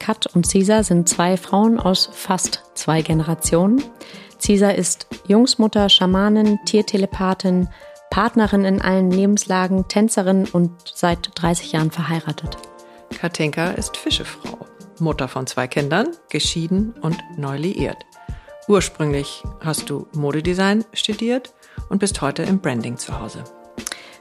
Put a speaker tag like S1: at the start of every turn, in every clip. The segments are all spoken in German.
S1: Kat und Cesar, sind zwei Frauen aus fast zwei Generationen. Cesar ist Jungsmutter, Schamanin, Tiertelepathin, Partnerin in allen Lebenslagen, Tänzerin und seit 30 Jahren verheiratet.
S2: Katinka ist Fischefrau, Mutter von zwei Kindern, geschieden und neu liiert. Ursprünglich hast du Modedesign studiert und bist heute im Branding zu Hause.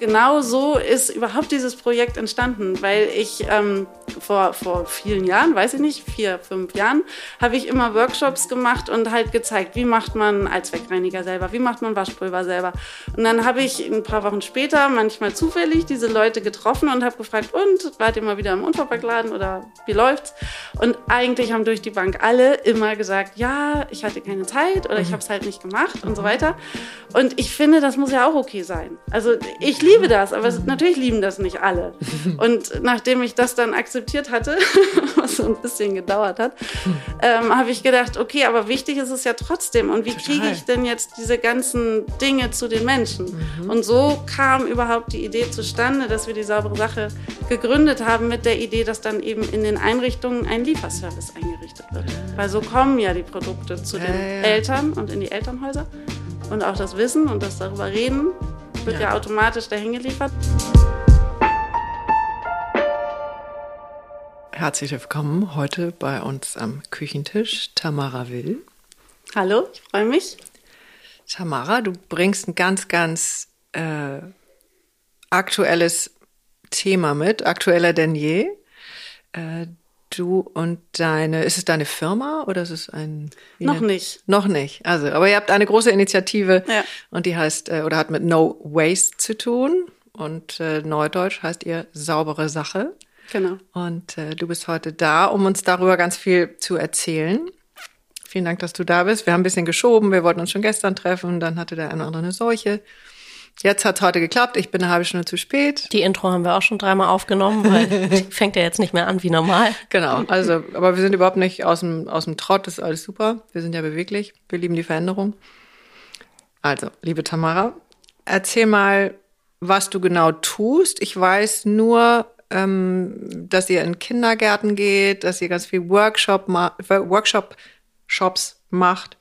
S3: genau so ist überhaupt dieses Projekt entstanden, weil ich ähm, vor, vor vielen Jahren, weiß ich nicht, vier, fünf Jahren, habe ich immer Workshops gemacht und halt gezeigt, wie macht man Allzweckreiniger selber, wie macht man Waschpulver selber. Und dann habe ich ein paar Wochen später manchmal zufällig diese Leute getroffen und habe gefragt, und wart ihr mal wieder im Unverpacktladen oder wie läuft's? Und eigentlich haben durch die Bank alle immer gesagt, ja, ich hatte keine Zeit oder ich mhm. habe es halt nicht gemacht und so weiter. Und ich finde, das muss ja auch okay sein. Also ich liebe das, aber natürlich lieben das nicht alle. Und nachdem ich das dann akzeptiert hatte, was so ein bisschen gedauert hat, ähm, habe ich gedacht, okay, aber wichtig ist es ja trotzdem. Und wie kriege ich denn jetzt diese ganzen Dinge zu den Menschen? Mhm. Und so kam überhaupt die Idee zustande, dass wir die saubere Sache gegründet haben mit der Idee, dass dann eben in den Einrichtungen ein Lieferservice eingerichtet wird. Weil so kommen ja die Produkte zu den ja, ja. Eltern und in die Elternhäuser. Und auch das Wissen und das darüber reden wird ja, ja automatisch dahin geliefert.
S2: Herzlich willkommen heute bei uns am Küchentisch, Tamara Will.
S3: Hallo, ich freue mich.
S2: Tamara, du bringst ein ganz, ganz äh, aktuelles Thema mit, aktueller denn je. Äh, du und deine, ist es deine Firma oder ist es ein?
S3: Noch nicht.
S2: Noch nicht. Also, aber ihr habt eine große Initiative ja. und die heißt äh, oder hat mit No Waste zu tun und äh, Neudeutsch heißt ihr saubere Sache.
S3: Genau.
S2: Und äh, du bist heute da, um uns darüber ganz viel zu erzählen. Vielen Dank, dass du da bist. Wir haben ein bisschen geschoben. Wir wollten uns schon gestern treffen. Dann hatte der eine oder andere eine Seuche. Jetzt hat es heute geklappt. Ich bin eine halbe Stunde zu spät.
S1: Die Intro haben wir auch schon dreimal aufgenommen, weil die fängt ja jetzt nicht mehr an wie normal.
S2: Genau. Also, aber wir sind überhaupt nicht aus dem, aus dem Trott. Das ist alles super. Wir sind ja beweglich. Wir lieben die Veränderung. Also, liebe Tamara, erzähl mal, was du genau tust. Ich weiß nur, ähm, dass ihr in Kindergärten geht, dass ihr ganz viel Workshop, Workshop Shops macht.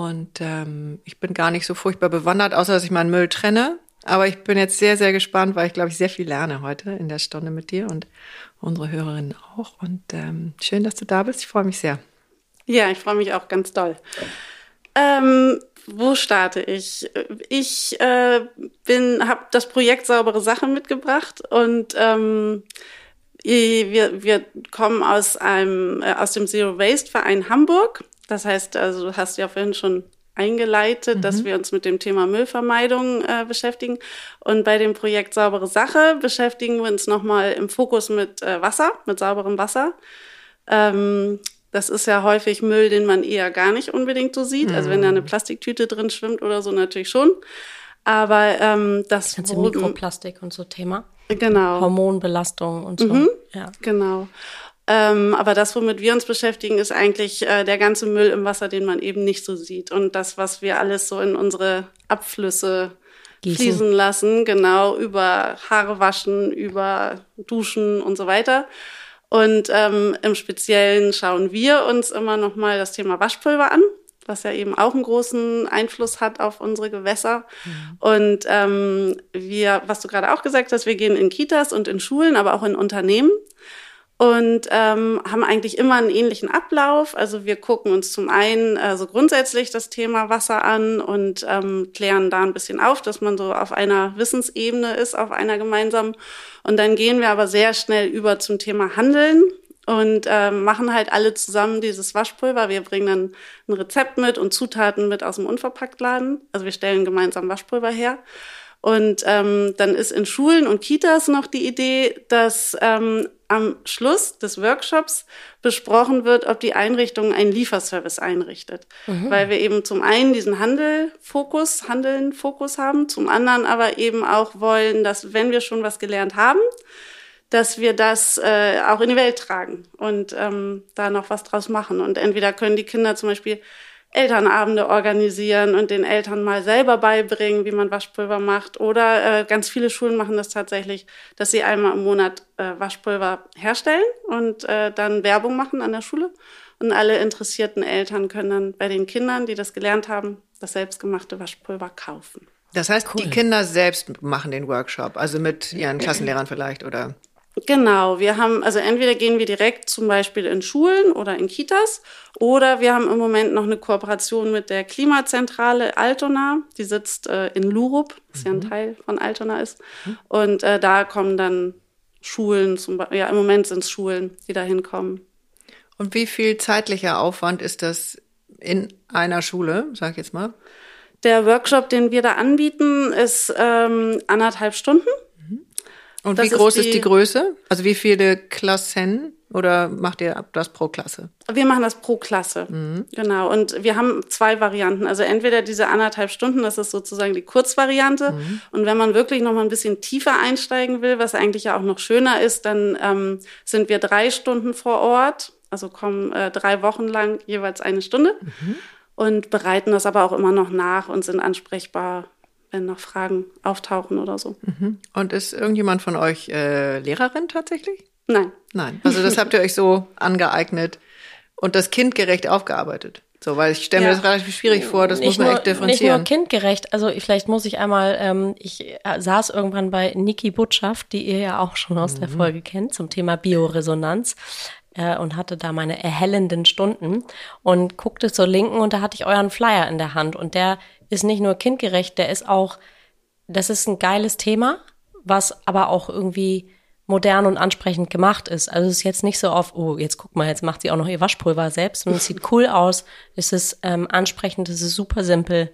S2: Und ähm, ich bin gar nicht so furchtbar bewandert, außer dass ich meinen Müll trenne. Aber ich bin jetzt sehr, sehr gespannt, weil ich glaube, ich sehr viel lerne heute in der Stunde mit dir und unsere Hörerinnen auch. Und ähm, schön, dass du da bist. Ich freue mich sehr.
S3: Ja, ich freue mich auch ganz doll. Ähm, wo starte ich? Ich äh, bin, habe das Projekt Saubere Sache mitgebracht und ähm, wir, wir kommen aus einem äh, aus dem Zero Waste Verein Hamburg das heißt, also du hast ja vorhin schon eingeleitet, mhm. dass wir uns mit dem Thema Müllvermeidung äh, beschäftigen. Und bei dem Projekt Saubere Sache beschäftigen wir uns nochmal im Fokus mit äh, Wasser, mit sauberem Wasser. Ähm, das ist ja häufig Müll, den man eher gar nicht unbedingt so sieht. Mhm. Also wenn da eine mhm. Plastiktüte drin schwimmt oder so, natürlich schon. Aber ähm, das,
S4: das ganze Mikroplastik und so Thema.
S3: Genau.
S4: Hormonbelastung und so.
S3: Mhm, ja. Genau. Ähm, aber das, womit wir uns beschäftigen, ist eigentlich äh, der ganze Müll im Wasser, den man eben nicht so sieht. Und das, was wir alles so in unsere Abflüsse Gießen. fließen lassen, genau, über Haare waschen, über Duschen und so weiter. Und ähm, im Speziellen schauen wir uns immer noch mal das Thema Waschpulver an, was ja eben auch einen großen Einfluss hat auf unsere Gewässer. Mhm. Und ähm, wir, was du gerade auch gesagt hast, wir gehen in Kitas und in Schulen, aber auch in Unternehmen und ähm, haben eigentlich immer einen ähnlichen Ablauf. Also wir gucken uns zum einen äh, so grundsätzlich das Thema Wasser an und ähm, klären da ein bisschen auf, dass man so auf einer Wissensebene ist, auf einer gemeinsamen. Und dann gehen wir aber sehr schnell über zum Thema Handeln und ähm, machen halt alle zusammen dieses Waschpulver. Wir bringen dann ein Rezept mit und Zutaten mit aus dem Unverpacktladen. Also wir stellen gemeinsam Waschpulver her. Und ähm, dann ist in Schulen und Kitas noch die Idee, dass ähm, am Schluss des Workshops besprochen wird, ob die Einrichtung einen Lieferservice einrichtet. Mhm. Weil wir eben zum einen diesen Handelfokus, Handeln-Fokus haben, zum anderen aber eben auch wollen, dass wenn wir schon was gelernt haben, dass wir das äh, auch in die Welt tragen und ähm, da noch was draus machen. Und entweder können die Kinder zum Beispiel Elternabende organisieren und den Eltern mal selber beibringen, wie man Waschpulver macht. Oder äh, ganz viele Schulen machen das tatsächlich, dass sie einmal im Monat äh, Waschpulver herstellen und äh, dann Werbung machen an der Schule. Und alle interessierten Eltern können dann bei den Kindern, die das gelernt haben, das selbstgemachte Waschpulver kaufen.
S2: Das heißt, cool. die Kinder selbst machen den Workshop, also mit ihren Klassenlehrern vielleicht oder?
S3: Genau, wir haben, also entweder gehen wir direkt zum Beispiel in Schulen oder in Kitas oder wir haben im Moment noch eine Kooperation mit der Klimazentrale Altona. Die sitzt äh, in Lurup, das mhm. ja ein mhm. Teil von Altona ist. Mhm. Und äh, da kommen dann Schulen, zum Beispiel, ja, im Moment sind es Schulen, die da hinkommen.
S2: Und wie viel zeitlicher Aufwand ist das in einer Schule, sag ich jetzt mal?
S3: Der Workshop, den wir da anbieten, ist ähm, anderthalb Stunden.
S2: Und das wie groß ist die, ist die, Größe? Also wie viele Klassen oder macht ihr das pro Klasse?
S3: Wir machen das pro Klasse, mhm. genau. Und wir haben zwei Varianten. Also entweder diese anderthalb Stunden, das ist sozusagen die Kurzvariante. Mhm. Und wenn man wirklich noch mal ein bisschen tiefer einsteigen will, was eigentlich ja auch noch schöner ist, dann ähm, sind wir drei Stunden vor Ort. Also kommen äh, drei Wochen lang jeweils eine Stunde. Mhm. Und bereiten das aber auch immer noch nach und sind ansprechbar wenn noch Fragen auftauchen oder so.
S2: Mhm. Und ist irgendjemand von euch äh, Lehrerin tatsächlich?
S3: Nein.
S2: Nein. Also das habt ihr euch so angeeignet und das kindgerecht aufgearbeitet. So, weil ich stelle mir ja. das relativ schwierig vor, das nicht muss man nur, echt differenzieren.
S4: Nicht nur kindgerecht, also vielleicht muss ich einmal, ähm, ich äh, saß irgendwann bei Niki Butschaft, die ihr ja auch schon aus mhm. der Folge kennt, zum Thema Bioresonanz äh, und hatte da meine erhellenden Stunden und guckte zur Linken und da hatte ich euren Flyer in der Hand und der ist nicht nur kindgerecht, der ist auch, das ist ein geiles Thema, was aber auch irgendwie modern und ansprechend gemacht ist. Also es ist jetzt nicht so auf, oh, jetzt guck mal, jetzt macht sie auch noch ihr Waschpulver selbst und es sieht cool aus, es ist ähm, ansprechend, es ist super simpel.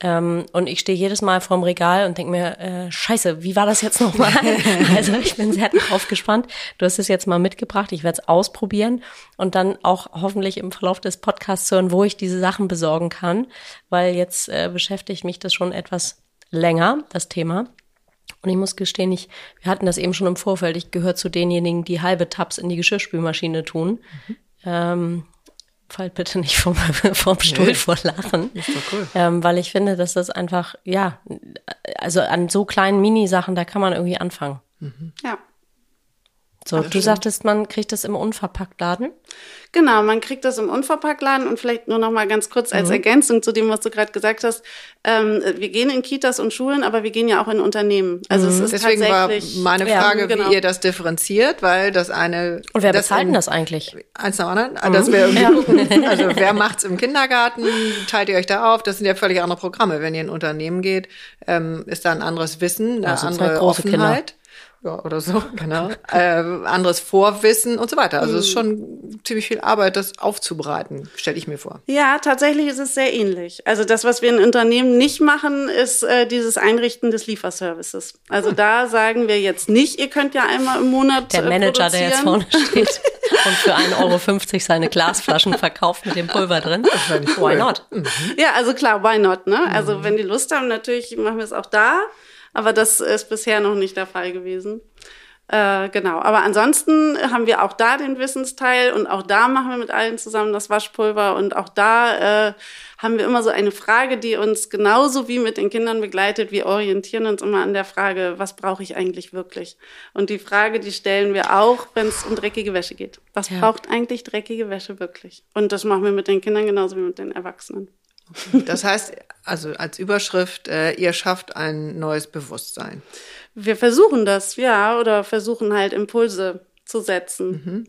S4: Ähm, und ich stehe jedes Mal vorm Regal und denke mir, äh, scheiße, wie war das jetzt nochmal? also ich bin sehr drauf gespannt. Du hast es jetzt mal mitgebracht, ich werde es ausprobieren und dann auch hoffentlich im Verlauf des Podcasts hören, wo ich diese Sachen besorgen kann, weil jetzt äh, beschäftigt mich das schon etwas länger, das Thema. Und ich muss gestehen, ich, wir hatten das eben schon im Vorfeld, ich gehöre zu denjenigen, die halbe Tabs in die Geschirrspülmaschine tun. Mhm. Ähm, fallt bitte nicht vom, vom Stuhl nee. vor Lachen. Ist doch cool. Ähm, weil ich finde, dass das einfach, ja, also an so kleinen Minisachen, da kann man irgendwie anfangen.
S3: Mhm. Ja.
S4: So, du sagtest, man kriegt das im Unverpacktladen?
S3: Genau, man kriegt das im Unverpacktladen und vielleicht nur noch mal ganz kurz als mhm. Ergänzung zu dem, was du gerade gesagt hast. Ähm, wir gehen in Kitas und Schulen, aber wir gehen ja auch in Unternehmen.
S2: Also mhm. es ist Deswegen war meine Frage, ja, genau. wie ihr das differenziert, weil das eine
S4: und wer bezahlt denn das eigentlich?
S2: Eins nach anderen, mhm. dass wir irgendwie ja. gucken. Also wer macht's im Kindergarten? Teilt ihr euch da auf? Das sind ja völlig andere Programme. Wenn ihr in ein Unternehmen geht, ähm, ist da ein anderes Wissen, eine andere Offenheit. Kinder. Ja, oder so, genau. äh, anderes Vorwissen und so weiter. Also es ist schon ziemlich viel Arbeit, das aufzubereiten, stelle ich mir vor.
S3: Ja, tatsächlich ist es sehr ähnlich. Also das, was wir in Unternehmen nicht machen, ist äh, dieses Einrichten des Lieferservices. Also hm. da sagen wir jetzt nicht, ihr könnt ja einmal im Monat
S4: Der Manager, der jetzt vorne steht und für 1,50 Euro seine Glasflaschen verkauft mit dem Pulver drin.
S3: Why not? Mhm. Ja, also klar, why not? Ne? Also mhm. wenn die Lust haben, natürlich machen wir es auch da. Aber das ist bisher noch nicht der Fall gewesen. Äh, genau. Aber ansonsten haben wir auch da den Wissensteil und auch da machen wir mit allen zusammen das Waschpulver und auch da äh, haben wir immer so eine Frage, die uns genauso wie mit den Kindern begleitet. Wir orientieren uns immer an der Frage, was brauche ich eigentlich wirklich? Und die Frage, die stellen wir auch, wenn es um dreckige Wäsche geht. Was ja. braucht eigentlich dreckige Wäsche wirklich? Und das machen wir mit den Kindern genauso wie mit den Erwachsenen.
S2: Das heißt, also als Überschrift, äh, ihr schafft ein neues Bewusstsein.
S3: Wir versuchen das, ja, oder versuchen halt Impulse zu setzen.
S2: Mhm.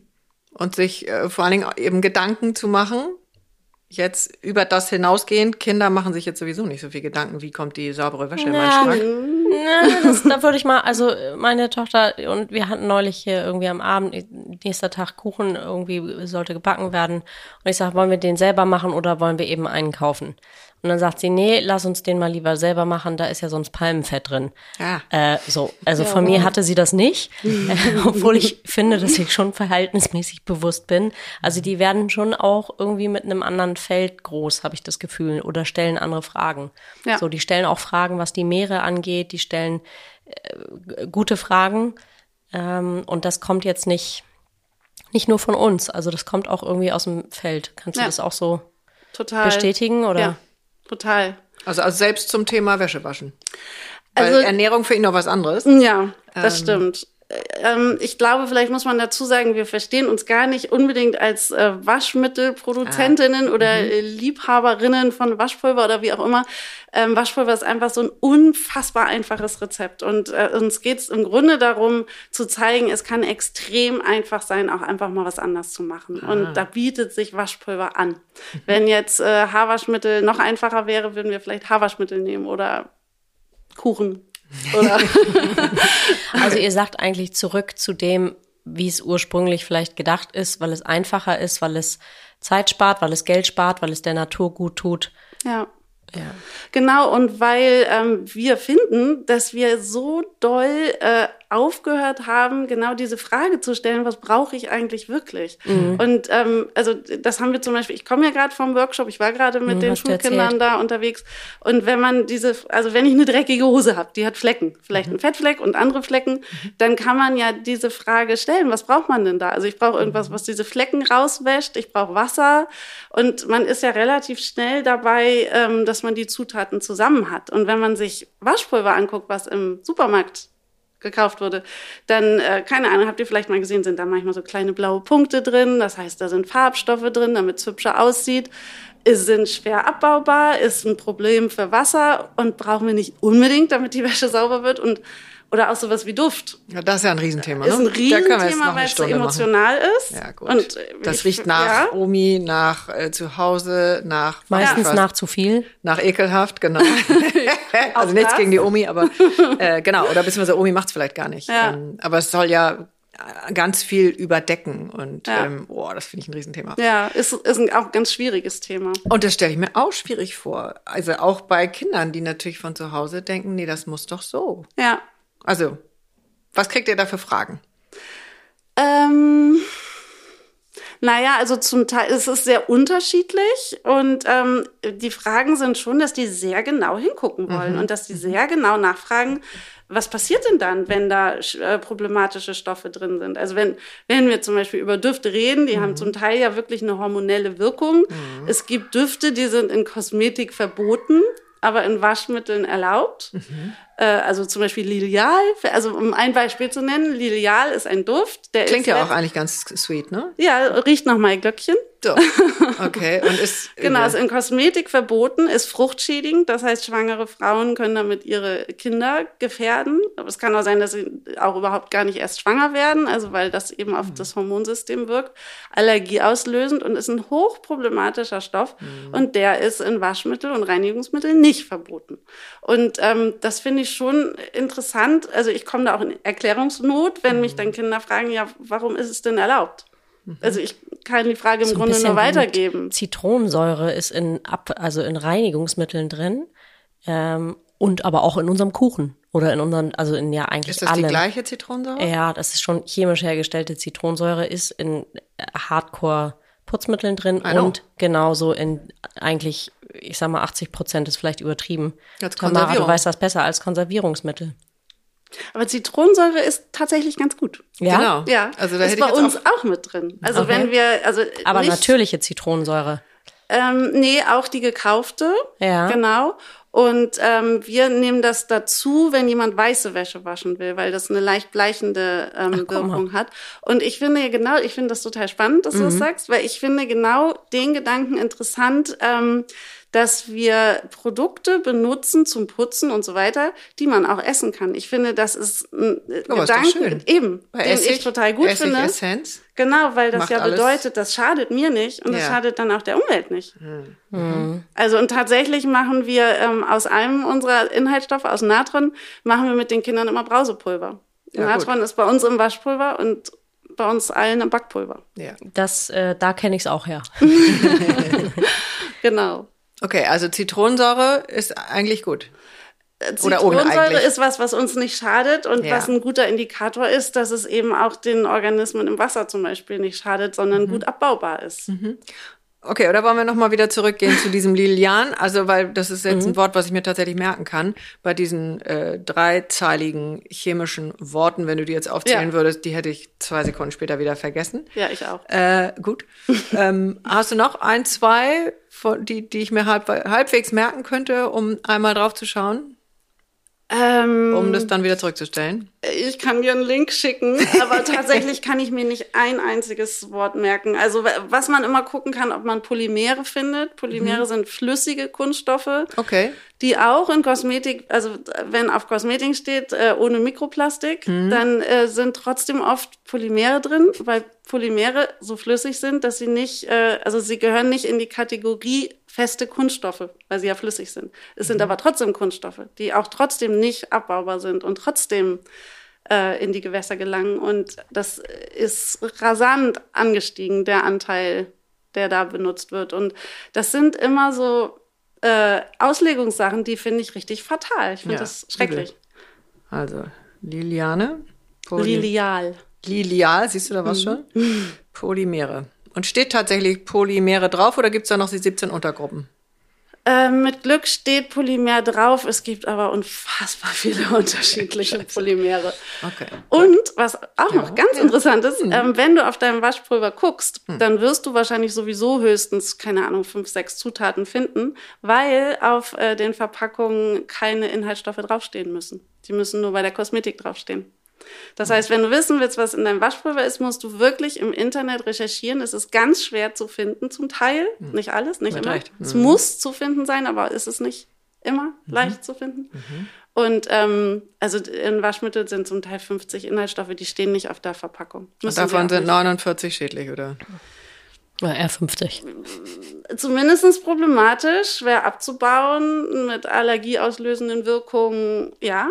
S2: Und sich äh, vor allen Dingen eben Gedanken zu machen, jetzt über das hinausgehend, Kinder machen sich jetzt sowieso nicht so viel Gedanken, wie kommt die saubere Wäsche in meinen Schrank.
S4: Na, das, da würde ich mal, also meine Tochter und wir hatten neulich hier irgendwie am Abend, nächster Tag Kuchen irgendwie sollte gebacken werden. Und ich sage, wollen wir den selber machen oder wollen wir eben einen kaufen? Und dann sagt sie, nee, lass uns den mal lieber selber machen, da ist ja sonst Palmenfett drin. Ja. Äh, so, also ja, von mir hatte sie das nicht, äh, obwohl ich finde, dass ich schon verhältnismäßig bewusst bin. Also die werden schon auch irgendwie mit einem anderen Feld groß, habe ich das Gefühl, oder stellen andere Fragen. Ja. So, die stellen auch Fragen, was die Meere angeht, die stellen äh, gute Fragen. Ähm, und das kommt jetzt nicht, nicht nur von uns, also das kommt auch irgendwie aus dem Feld. Kannst du das auch so Total. bestätigen oder? Ja
S3: total.
S2: Also, also selbst zum Thema Wäschewaschen. Weil also, Ernährung für ihn noch was anderes.
S3: Ja, das ähm, stimmt. Ähm, ich glaube, vielleicht muss man dazu sagen, wir verstehen uns gar nicht unbedingt als äh, Waschmittelproduzentinnen ah. oder mhm. Äh, Liebhaberinnen von Waschpulver oder wie auch immer. Ähm, Waschpulver ist einfach so ein unfassbar einfaches Rezept. Und äh, uns geht es im Grunde darum, zu zeigen, es kann extrem einfach sein, auch einfach mal was anders zu machen. Ah. Und da bietet sich Waschpulver an. Mhm. Wenn jetzt äh, Haarwaschmittel noch einfacher wäre, würden wir vielleicht Haarwaschmittel nehmen oder Kuchen?
S4: also ihr sagt eigentlich zurück zu dem, wie es ursprünglich vielleicht gedacht ist, weil es einfacher ist, weil es Zeit spart, weil es Geld spart, weil es der Natur gut tut.
S3: Ja. Ja. Genau, und weil ähm, wir finden, dass wir so doll äh, aufgehört haben, genau diese Frage zu stellen, was brauche ich eigentlich wirklich? Mhm. Und ähm, also das haben wir zum Beispiel, ich komme ja gerade vom Workshop, ich war gerade mit mhm, den Schulkindern da unterwegs. Und wenn man diese, also wenn ich eine dreckige Hose habe, die hat Flecken, vielleicht mhm. einen Fettfleck und andere Flecken, mhm. dann kann man ja diese Frage stellen, was braucht man denn da? Also ich brauche irgendwas, mhm. was diese Flecken rauswäscht, ich brauche Wasser und man ist ja relativ schnell dabei, ähm, dass man die Zutaten zusammen hat. Und wenn man sich Waschpulver anguckt, was im Supermarkt gekauft wurde, dann, äh, keine Ahnung, habt ihr vielleicht mal gesehen, sind da manchmal so kleine blaue Punkte drin. Das heißt, da sind Farbstoffe drin, damit es hübscher aussieht. Es sind schwer abbaubar, ist ein Problem für Wasser und brauchen wir nicht unbedingt, damit die Wäsche sauber wird. Und oder auch sowas wie Duft.
S2: Ja, das ist ja ein Riesenthema.
S3: Ne? Ist ein Riesenthema, weil es so emotional machen. ist.
S2: Ja, gut. Und äh, das ich, riecht nach ja. Omi, nach äh, zu Hause, nach
S4: meistens nach zu viel.
S2: Nach ekelhaft, genau. also nichts gegen die Omi, aber äh, genau. Oder beziehungsweise Omi macht es vielleicht gar nicht. Ja. Ähm, aber es soll ja äh, ganz viel überdecken und ja. ähm, oh, das finde ich ein Riesenthema.
S3: Ja, ist, ist ein auch ganz schwieriges Thema.
S2: Und das stelle ich mir auch schwierig vor. Also auch bei Kindern, die natürlich von zu Hause denken, nee, das muss doch so.
S3: Ja.
S2: Also, was kriegt ihr da für Fragen?
S3: Ähm, naja, also zum Teil ist es sehr unterschiedlich und ähm, die Fragen sind schon, dass die sehr genau hingucken wollen mhm. und dass die mhm. sehr genau nachfragen, was passiert denn dann, wenn da äh, problematische Stoffe drin sind? Also wenn, wenn wir zum Beispiel über Düfte reden, die mhm. haben zum Teil ja wirklich eine hormonelle Wirkung. Mhm. Es gibt Düfte, die sind in Kosmetik verboten aber in Waschmitteln erlaubt. Mhm. Äh, also zum Beispiel Lilial, also um ein Beispiel zu nennen, Lilial ist ein Duft.
S2: Der Klingt ja auch eigentlich ganz sweet, ne?
S3: Ja, riecht nach Maiglöckchen.
S2: So. Okay, und ist.
S3: genau, ist in Kosmetik verboten, ist fruchtschädigend. Das heißt, schwangere Frauen können damit ihre Kinder gefährden. Aber es kann auch sein, dass sie auch überhaupt gar nicht erst schwanger werden, also weil das eben auf mhm. das Hormonsystem wirkt. Allergie auslösend und ist ein hochproblematischer Stoff. Mhm. Und der ist in Waschmittel und Reinigungsmitteln nicht verboten. Und ähm, das finde ich schon interessant. Also ich komme da auch in Erklärungsnot, wenn mich dann Kinder fragen, ja, warum ist es denn erlaubt? Also ich kann die Frage im
S4: So
S3: Grunde nur weitergeben.
S4: Zitronensäure ist in Ab also in Reinigungsmitteln drin ähm, und aber auch in unserem Kuchen oder in unseren, also in ja eigentlich
S2: Ist das
S4: allem.
S2: die gleiche Zitronensäure?
S4: Ja, das ist schon chemisch hergestellte Zitronensäure, ist in äh, Hardcore-Putzmitteln drin und genauso in eigentlich, ich sag mal, 80 Prozent ist vielleicht übertrieben.
S2: Als
S4: Tamara, du weißt das besser als Konservierungsmittel.
S3: Aber Zitronensäure ist tatsächlich ganz gut.
S4: Ja,
S2: Genau.
S3: Ja,
S2: Also da
S3: ist bei uns
S2: auch-
S3: auch, mit drin. Also
S4: Okay.
S3: wenn wir, also
S4: aber
S3: nicht,
S4: natürliche Zitronensäure.
S3: Ähm, nee, auch die gekaufte.
S4: Ja.
S3: Genau. Und ähm, wir nehmen das dazu, wenn jemand weiße Wäsche waschen will, weil das eine leicht bleichende ähm,
S4: mal.
S3: Wirkung hat. Und ich finde genau, ich finde das total spannend, dass du
S4: Mhm.
S3: das sagst, weil ich finde genau den Gedanken interessant, ähm, dass wir Produkte benutzen zum Putzen und so weiter, die man auch essen kann. Ich finde, das ist ein äh,
S2: ist doch
S3: Gedanken,
S2: schön.
S3: eben,
S2: Bei
S3: den
S2: Essig,
S3: ich total gut
S2: Essig,
S3: finde.
S2: Essenz.
S3: Genau, weil das
S2: Macht
S3: ja
S2: alles-
S3: bedeutet, das schadet mir nicht und das
S2: Ja.
S3: schadet dann auch der Umwelt nicht.
S4: Mhm.
S3: Also und tatsächlich machen wir ähm, aus einem unserer Inhaltsstoffe, aus Natron, machen wir mit den Kindern immer Brausepulver.
S2: Ja,
S3: Natron ist bei uns im Waschpulver und bei uns allen im Backpulver.
S2: Ja.
S4: Das, äh, da kenne ich es auch her.
S3: Genau.
S2: Okay, also Zitronensäure ist eigentlich gut.
S3: Äh, Zitronensäure ist was, was uns nicht schadet und
S2: Ja.
S3: was ein guter Indikator ist, dass es eben auch den Organismen im Wasser zum Beispiel nicht schadet, sondern
S2: Mhm.
S3: gut abbaubar ist.
S2: Okay, oder wollen wir nochmal wieder zurückgehen zu diesem Lilian? Also, weil das ist jetzt ein Wort, was ich mir tatsächlich merken kann. Bei diesen äh, dreizeiligen chemischen Worten, wenn du die jetzt aufzählen
S3: Ja.
S2: würdest, die hätte ich zwei Sekunden später wieder vergessen.
S3: Ja, ich auch.
S2: Äh, gut. ähm, hast du noch ein, zwei, von, die, die ich mir halb, halbwegs merken könnte, um einmal drauf zu schauen,
S3: Ähm,
S2: um das dann wieder zurückzustellen?
S3: Ich kann dir einen Link schicken, aber tatsächlich kann ich mir nicht ein einziges Wort merken. Also wa- was man immer gucken kann, ob man Polymere findet. Polymere sind flüssige Kunststoffe,
S2: Okay.
S3: die auch in Kosmetik, also wenn auf Kosmetik steht, äh, ohne Mikroplastik, dann äh, sind trotzdem oft Polymere drin, weil Polymere so flüssig sind, dass sie nicht, äh, also sie gehören nicht in die Kategorie feste Kunststoffe, weil sie ja flüssig sind. Es sind aber trotzdem Kunststoffe, die auch trotzdem nicht abbaubar sind und trotzdem äh, in die Gewässer gelangen. Und das ist rasant angestiegen, der Anteil, der da benutzt wird. Und das sind immer so äh, Auslegungssachen, die finde ich richtig fatal. Ich finde
S2: Ja,
S3: das schrecklich.
S2: Also, Liliane. Poly
S3: Lilial.
S2: Lilial, siehst du da was schon? Polymere. Und steht tatsächlich Polymere drauf oder gibt's da noch die 17 Untergruppen?
S3: Äh, mit Glück steht Polymer drauf. Es gibt aber unfassbar viele unterschiedliche Polymere.
S2: Okay.
S3: Und was auch noch ganz interessant ist,
S2: Hm.
S3: ähm, wenn du auf deinem Waschpulver guckst, dann wirst du wahrscheinlich sowieso höchstens, keine Ahnung, fünf, sechs Zutaten finden, weil auf äh, den Verpackungen keine Inhaltsstoffe draufstehen müssen. Die müssen nur bei der Kosmetik draufstehen. Das heißt, wenn du wissen willst, was in deinem Waschpulver ist, musst du wirklich im Internet recherchieren. Es ist ganz schwer zu finden, zum Teil. Nicht alles, nicht
S2: Mit
S3: immer.
S2: Recht.
S3: Es muss zu finden sein, aber ist es nicht immer leicht zu finden. Und ähm, also in Waschmittel sind zum Teil 50 Inhaltsstoffe, die stehen nicht auf der Verpackung.
S2: Und
S3: Müssen
S2: davon sind
S3: nicht.
S2: 49 schädlich, oder?
S4: Ja, R50.
S3: Zumindest problematisch, schwer abzubauen, mit allergieauslösenden Wirkungen, ja.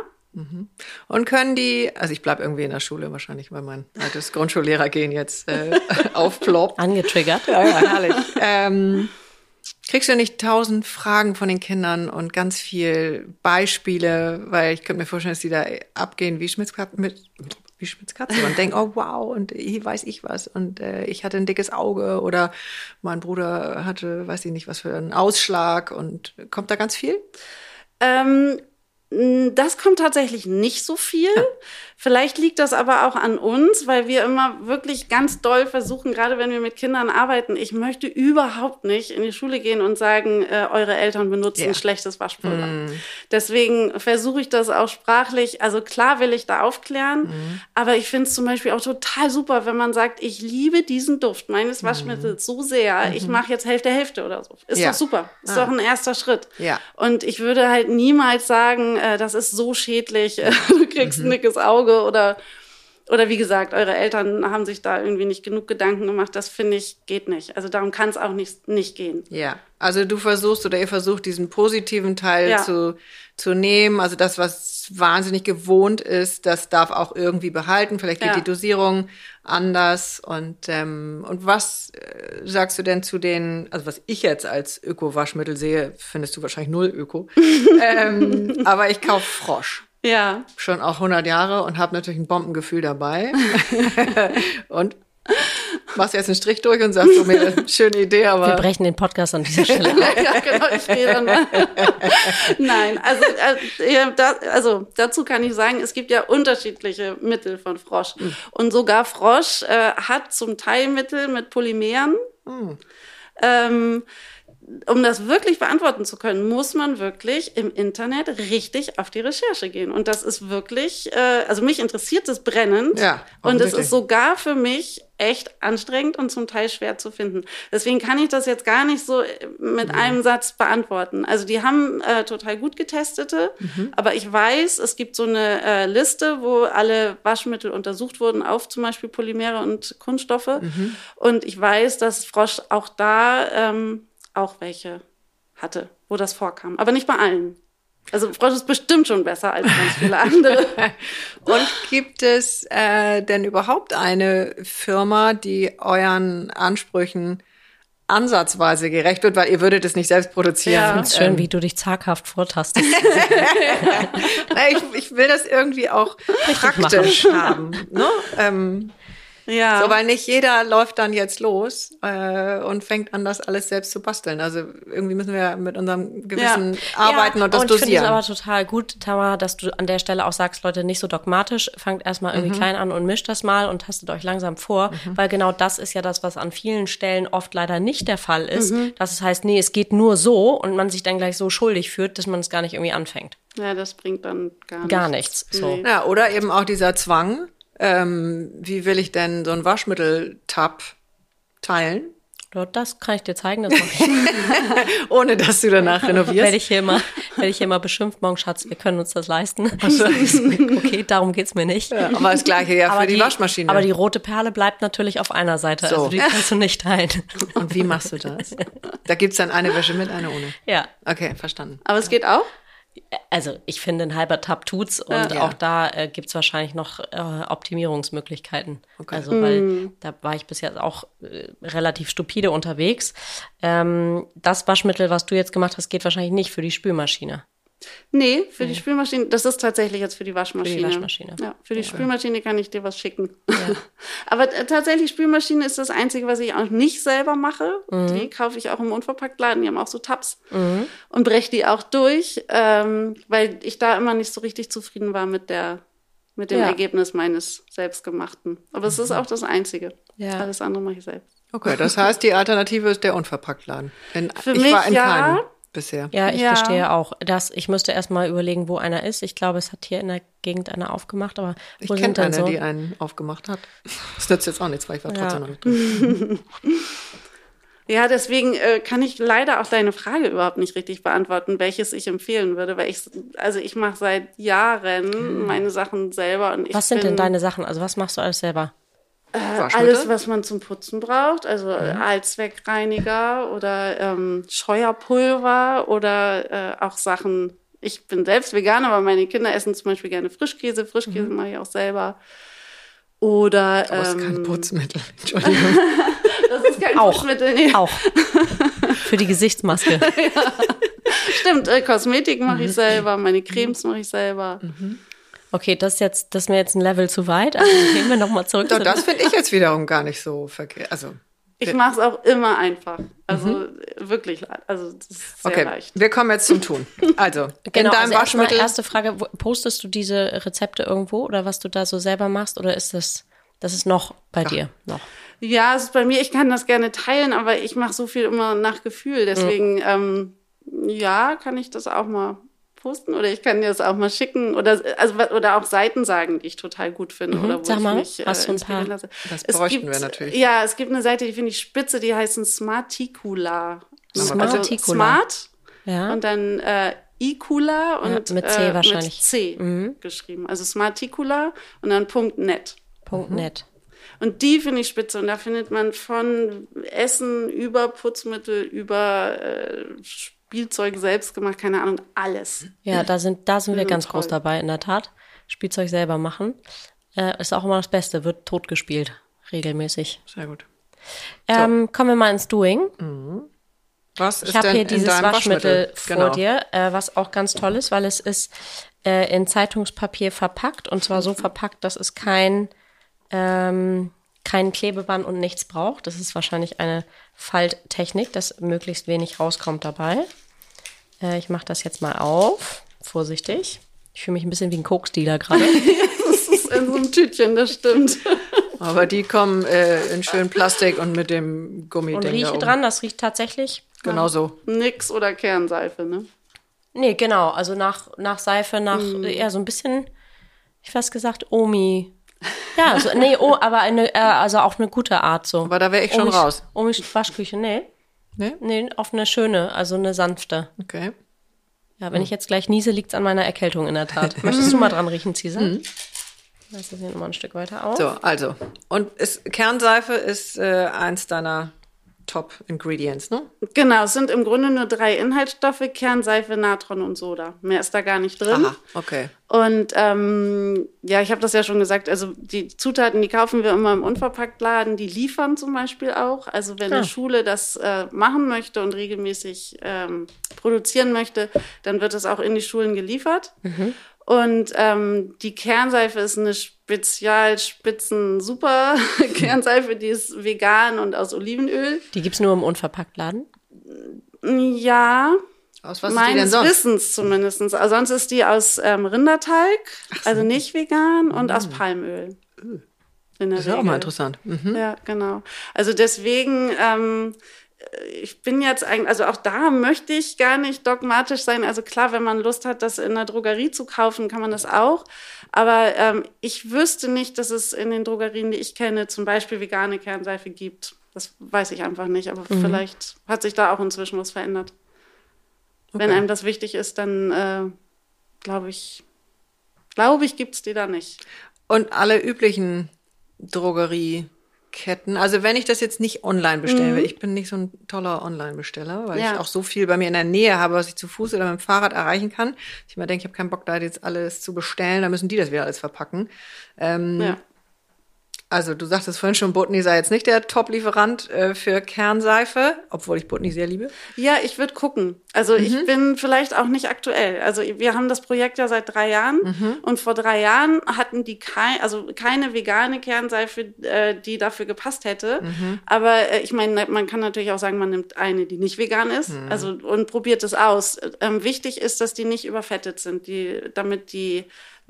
S2: Und können die, also ich bleib irgendwie in der Schule wahrscheinlich, weil mein altes Grundschullehrer-Gen jetzt äh, aufploppt.
S4: Angetriggert.
S2: Ja, ja, herrlich. ähm, kriegst du nicht tausend Fragen von den Kindern und ganz viel Beispiele, weil ich könnte mir vorstellen, dass die da abgehen wie Schmitzkatze mit wie Schmitzkatze und denken, oh wow, und hier weiß ich was und äh, ich hatte ein dickes Auge oder mein Bruder hatte, weiß ich nicht, was für einen Ausschlag und kommt da ganz viel?
S3: Ähm, das kommt tatsächlich nicht so viel. Vielleicht liegt das aber auch an uns, weil wir immer wirklich ganz doll versuchen, gerade wenn wir mit Kindern arbeiten, ich möchte überhaupt nicht in die Schule gehen und sagen, äh, eure Eltern benutzen
S2: Ja.
S3: schlechtes Waschpulver. Deswegen versuche ich das auch sprachlich. Also klar will ich da aufklären, aber ich finde es zum Beispiel auch total super, wenn man sagt, ich liebe diesen Duft meines Waschmittels so sehr, ich mache jetzt Hälfte Hälfte oder so. Ist
S2: Ja.
S3: doch super. Ist
S2: Ah.
S3: doch ein erster Schritt. Und ich würde halt niemals sagen, äh, das ist so schädlich, äh, du kriegst ein dickes Auge oder oder wie gesagt, eure Eltern haben sich da irgendwie nicht genug Gedanken gemacht. Das finde ich geht nicht. Also darum kann es auch nicht, nicht gehen.
S2: Ja, also du versuchst oder ihr versucht diesen positiven Teil
S3: Ja.
S2: zu, zu nehmen. Also das, was wahnsinnig gewohnt ist, das darf auch irgendwie behalten. Vielleicht geht
S3: Ja.
S2: die Dosierung anders. Und, ähm, und was äh, sagst du denn zu den, also was ich jetzt als Öko-Waschmittel sehe, findest du wahrscheinlich null Öko. ähm, aber ich kaufe Frosch.
S3: Ja,
S2: Schon auch 100 Jahre und habe natürlich ein Bombengefühl dabei. und machst jetzt einen Strich durch und sagst, oh, mir schöne Idee, aber
S4: Wir brechen den Podcast an dieser Stelle
S3: ja, genau, ich dann mal. Nein, also, äh, da, also dazu kann ich sagen, es gibt ja unterschiedliche Mittel von Frosch. Und sogar Frosch äh, hat zum Teil Mittel mit Polymeren. Ähm, um das wirklich beantworten zu können, muss man wirklich im Internet richtig auf die Recherche gehen. Und das ist wirklich, äh, also mich interessiert es brennend.
S2: Ja,
S3: und es ist sogar für mich echt anstrengend und zum Teil schwer zu finden. Deswegen kann ich das jetzt gar nicht so mit einem Satz beantworten. Also die haben äh, total gut getestete, aber ich weiß, es gibt so eine äh, Liste, wo alle Waschmittel untersucht wurden auf zum Beispiel Polymere und Kunststoffe. Und ich weiß, dass Frosch auch da ähm, auch welche hatte, wo das vorkam. Aber nicht bei allen. Also Frosch ist bestimmt schon besser als ganz viele andere.
S2: Und gibt es äh, denn überhaupt eine Firma, die euren Ansprüchen ansatzweise gerecht wird, weil ihr würdet es nicht selbst produzieren?
S3: Ja.
S4: Ich find's schön, wie du dich zaghaft vortastest.
S2: Ich, ich will das irgendwie auch praktisch haben. Ne? Ähm,
S3: ja.
S2: so, weil nicht jeder läuft dann jetzt los äh, und fängt an, das alles selbst zu basteln. Also irgendwie müssen wir mit unserem Gewissen arbeiten
S4: Ja,
S2: und das
S4: ich finde es
S2: dosieren.
S4: aber total gut, Tamara, dass du an der Stelle auch sagst, Leute, nicht so dogmatisch, fangt erstmal irgendwie
S2: Mhm.
S4: klein an und mischt das mal und tastet euch langsam vor, weil genau das ist ja das, was an vielen Stellen oft leider nicht der Fall ist,
S2: Mhm.
S4: dass es heißt, nee, es geht nur so und man sich dann gleich so schuldig fühlt, dass man es gar nicht irgendwie anfängt.
S3: Ja, das bringt dann gar nichts.
S4: Gar nichts, so.
S3: Nee.
S2: Ja, oder eben auch dieser Zwang. Ähm, wie will ich denn so einen Waschmitteltab teilen,
S4: Das kann ich dir zeigen, das mache ich.
S2: ohne dass du danach renovierst?
S4: werde ich hier immer, werde ich hier immer beschimpft, morgen Schatz, wir können uns das leisten. okay, darum geht's mir nicht.
S2: Ja, aber das gleiche ja
S4: aber
S2: für die, Waschmaschine.
S4: Aber die rote Perle bleibt natürlich auf einer Seite.
S2: So.
S4: Also die kannst du nicht teilen.
S2: Und wie machst du das? Da gibt's dann eine Wäsche mit, eine ohne.
S4: ja.
S2: Okay, verstanden.
S3: Aber es geht auch?
S4: Also ich finde, ein halber Tab tut's und
S2: Ja.
S4: auch da äh, gibt's wahrscheinlich noch äh, Optimierungsmöglichkeiten.
S2: Okay.
S4: Also weil da war ich bis jetzt auch äh, relativ stupide unterwegs. Ähm, das Waschmittel, was du jetzt gemacht hast, geht wahrscheinlich nicht für die Spülmaschine.
S3: Nee, für die Spülmaschine, das ist tatsächlich jetzt für die Waschmaschine.
S4: Waschmaschine.
S3: Ja, für die Spülmaschine kann ich dir was schicken. Aber äh, tatsächlich, Spülmaschine ist das Einzige, was ich auch nicht selber mache. Die kaufe ich auch im Unverpacktladen, die haben auch so Tabs und breche die auch durch, ähm, weil ich da immer nicht so richtig zufrieden war mit der mit dem
S4: Ja.
S3: Ergebnis meines selbstgemachten. Aber es ist auch das Einzige.
S4: Ja.
S3: Alles andere mache ich selbst.
S2: Okay, das heißt, die Alternative ist der Unverpacktladen.
S3: Für
S2: ich
S3: mich
S2: war in
S3: ja.
S2: keinem bisher.
S4: Ja, ich
S3: Ja.
S4: gestehe auch. Das, ich müsste erst mal überlegen, wo einer ist. Ich glaube, es hat hier in der Gegend einer aufgemacht, aber
S2: Ich
S4: wo
S2: kenne eine,
S4: so?
S2: die einen aufgemacht hat. Das nützt jetzt auch nichts, weil ich war
S4: Ja.
S2: trotzdem noch nicht drin.
S3: Ja, deswegen äh, kann ich leider auch deine Frage überhaupt nicht richtig beantworten, welches ich empfehlen würde, weil ich, also ich mache seit Jahren meine Sachen selber und ich
S4: was sind
S3: bin,
S4: denn deine Sachen? Also was machst du alles selber?
S2: Waschmittel?
S3: alles, was man zum Putzen braucht, also mhm. Allzweckreiniger oder ähm, Scheuerpulver oder äh, auch Sachen. Ich bin selbst vegan, aber meine Kinder essen zum Beispiel gerne Frischkäse. Frischkäse mache ich auch selber. Oder
S2: es ist kein
S3: ähm,
S2: Putzmittel. Entschuldigung.
S3: das ist kein
S4: Auch.
S3: Putzmittel. Nee.
S4: Auch. Für die Gesichtsmaske.
S3: Stimmt, äh, Kosmetik mache ich selber, meine Cremes mache ich selber.
S4: Okay, das ist jetzt, das ist mir jetzt ein Level zu weit. Also gehen wir nochmal zurück
S2: Doch,
S4: zu
S2: das finde ich jetzt wiederum gar nicht so verkehrt. Also,
S3: Ich mache es auch immer einfach. Also wirklich, also das ist sehr
S2: okay,
S3: leicht.
S2: wir kommen jetzt zum Tun. Also,
S4: Genau,
S2: in deinem
S4: also
S2: Waschmittel.
S4: erste Frage, postest du diese Rezepte irgendwo oder was du da so selber machst oder ist das, das ist noch bei dir? Noch.
S3: Ja, es ist bei mir, ich kann das gerne teilen, aber ich mache so viel immer nach Gefühl. Deswegen, ähm, ja, kann ich das auch mal posten oder ich kann dir das auch mal schicken oder also oder auch Seiten sagen, die ich total gut finde oder wo
S4: Mhm. Sag
S3: ich
S4: mal,
S3: mich äh,
S4: hast du ein paar?
S3: inspirieren lasse.
S2: Das
S3: Es
S2: bräuchten
S3: gibt-
S2: wir natürlich.
S3: Ja, es gibt eine Seite, die finde ich spitze, die heißen Smarticula.
S4: Smarticula.
S3: Also Smart
S4: Ja.
S3: und dann äh, Icula und
S4: mit C
S3: äh,
S4: wahrscheinlich.
S3: Mit C geschrieben. Also Smarticula und dann Punkt .net.
S4: Punkt.net.
S3: Und die finde ich spitze. Und da findet man von Essen über Putzmittel, über äh, Spielzeug selbst gemacht, keine Ahnung, alles.
S4: Ja, da sind, da sind wir
S3: Mhm,
S4: ganz
S3: toll.
S4: groß dabei, in der Tat. Spielzeug selber machen. Äh, ist auch immer das Beste, wird totgespielt, regelmäßig.
S2: Sehr gut.
S4: Ähm, kommen wir mal ins Doing.
S2: Was ist
S4: Ich habe hier dieses Waschmittel, vor
S2: Genau.
S4: dir, äh, was auch ganz toll ist, weil es ist äh, in Zeitungspapier verpackt und zwar so verpackt, dass es kein, ähm, kein Klebeband und nichts braucht. Das ist wahrscheinlich eine Falttechnik, dass möglichst wenig rauskommt dabei. Äh, ich mache das jetzt mal auf, vorsichtig. Ich fühle mich ein bisschen wie ein Koksdealer gerade.
S3: Das ist in so einem Tütchen, das stimmt.
S2: Aber die kommen äh, in schön Plastik und mit dem
S4: und
S2: Gummiding da
S4: rieche
S2: oben.
S4: dran, das riecht tatsächlich
S2: Genau so.
S3: Nix oder Kernseife, ne?
S4: Nee, genau. Also nach, nach Seife, nach eher so ein bisschen, ich fast gesagt, Omi. Ja, so, nee, oh, aber eine, äh, also auch eine gute Art so.
S2: Aber da wäre ich schon raus.
S4: Omi Waschküche, nee.
S2: Ne?
S4: Nee, auf eine schöne, also eine sanfte.
S2: Okay.
S4: Ja, wenn ich jetzt gleich niese, liegt's an meiner Erkältung in der Tat. Möchtest du mal dran riechen, Cesar? Lass das hier nochmal ein Stück weiter auf.
S2: So, also. Und ist, Kernseife ist äh, eins deiner Top-Ingredients, ne?
S3: Genau, es sind im Grunde nur drei Inhaltsstoffe, Kernseife, Natron und Soda. Mehr ist da gar nicht drin.
S2: Aha, okay.
S3: Und ähm, ja, ich habe das ja schon gesagt, also die Zutaten, die kaufen wir immer im Unverpacktladen, die liefern zum Beispiel auch. Also wenn
S4: Ah.
S3: eine Schule das äh, machen möchte und regelmäßig ähm, produzieren möchte, dann wird es auch in die Schulen geliefert. Und ähm, die Kernseife ist eine Spezialspitzen-Super Kernseife, die ist vegan und aus Olivenöl.
S4: Die gibt's nur im Unverpacktladen.
S3: Ja,
S2: Aus was ist die denn
S3: meines
S2: sonst?
S3: Wissens zumindest. Also sonst ist die aus ähm, Rinderteig, also nicht vegan, und aus Palmöl. In der
S2: Das ist ja auch
S3: Regel.
S2: mal interessant. Mhm.
S3: Ja, genau. Also deswegen, ähm, ich bin jetzt eigentlich, also auch da möchte ich gar nicht dogmatisch sein. Also klar, wenn man Lust hat, das in der Drogerie zu kaufen, kann man das auch. Aber ähm, ich wüsste nicht, dass es in den Drogerien, die ich kenne, zum Beispiel vegane Kernseife gibt. Das weiß ich einfach nicht. Aber
S2: Mhm.
S3: vielleicht hat sich da auch inzwischen was verändert. Wenn
S2: Okay.
S3: einem das wichtig ist, dann äh, glaube ich, glaube ich, gibt's die da nicht.
S2: Und alle üblichen Drogerieketten. Also wenn ich das jetzt nicht online bestellen will, ich bin nicht so ein toller Online-Besteller, weil
S3: Mhm. Ja.
S2: ich auch so viel bei mir in der Nähe habe, was ich zu Fuß oder mit dem Fahrrad erreichen kann. Ich immer denke, ich habe keinen Bock, da jetzt alles zu bestellen, da müssen die das wieder alles verpacken. Ähm,
S3: Ja.
S2: Also du sagtest vorhin schon, Botany sei jetzt nicht der Top-Lieferant äh, für Kernseife, obwohl ich Botany sehr liebe.
S3: Ja, ich würde gucken. Also
S2: Mhm.
S3: ich bin vielleicht auch nicht aktuell. Also wir haben das Projekt ja seit drei Jahren
S2: Mhm.
S3: und vor drei Jahren hatten die kein, also keine vegane Kernseife, äh, die dafür gepasst hätte.
S2: Mhm.
S3: Aber äh, ich meine, man kann natürlich auch sagen, man nimmt eine, die nicht vegan ist,
S2: Mhm.
S3: also und probiert es aus. Ähm, wichtig ist, dass die nicht überfettet sind, die, damit die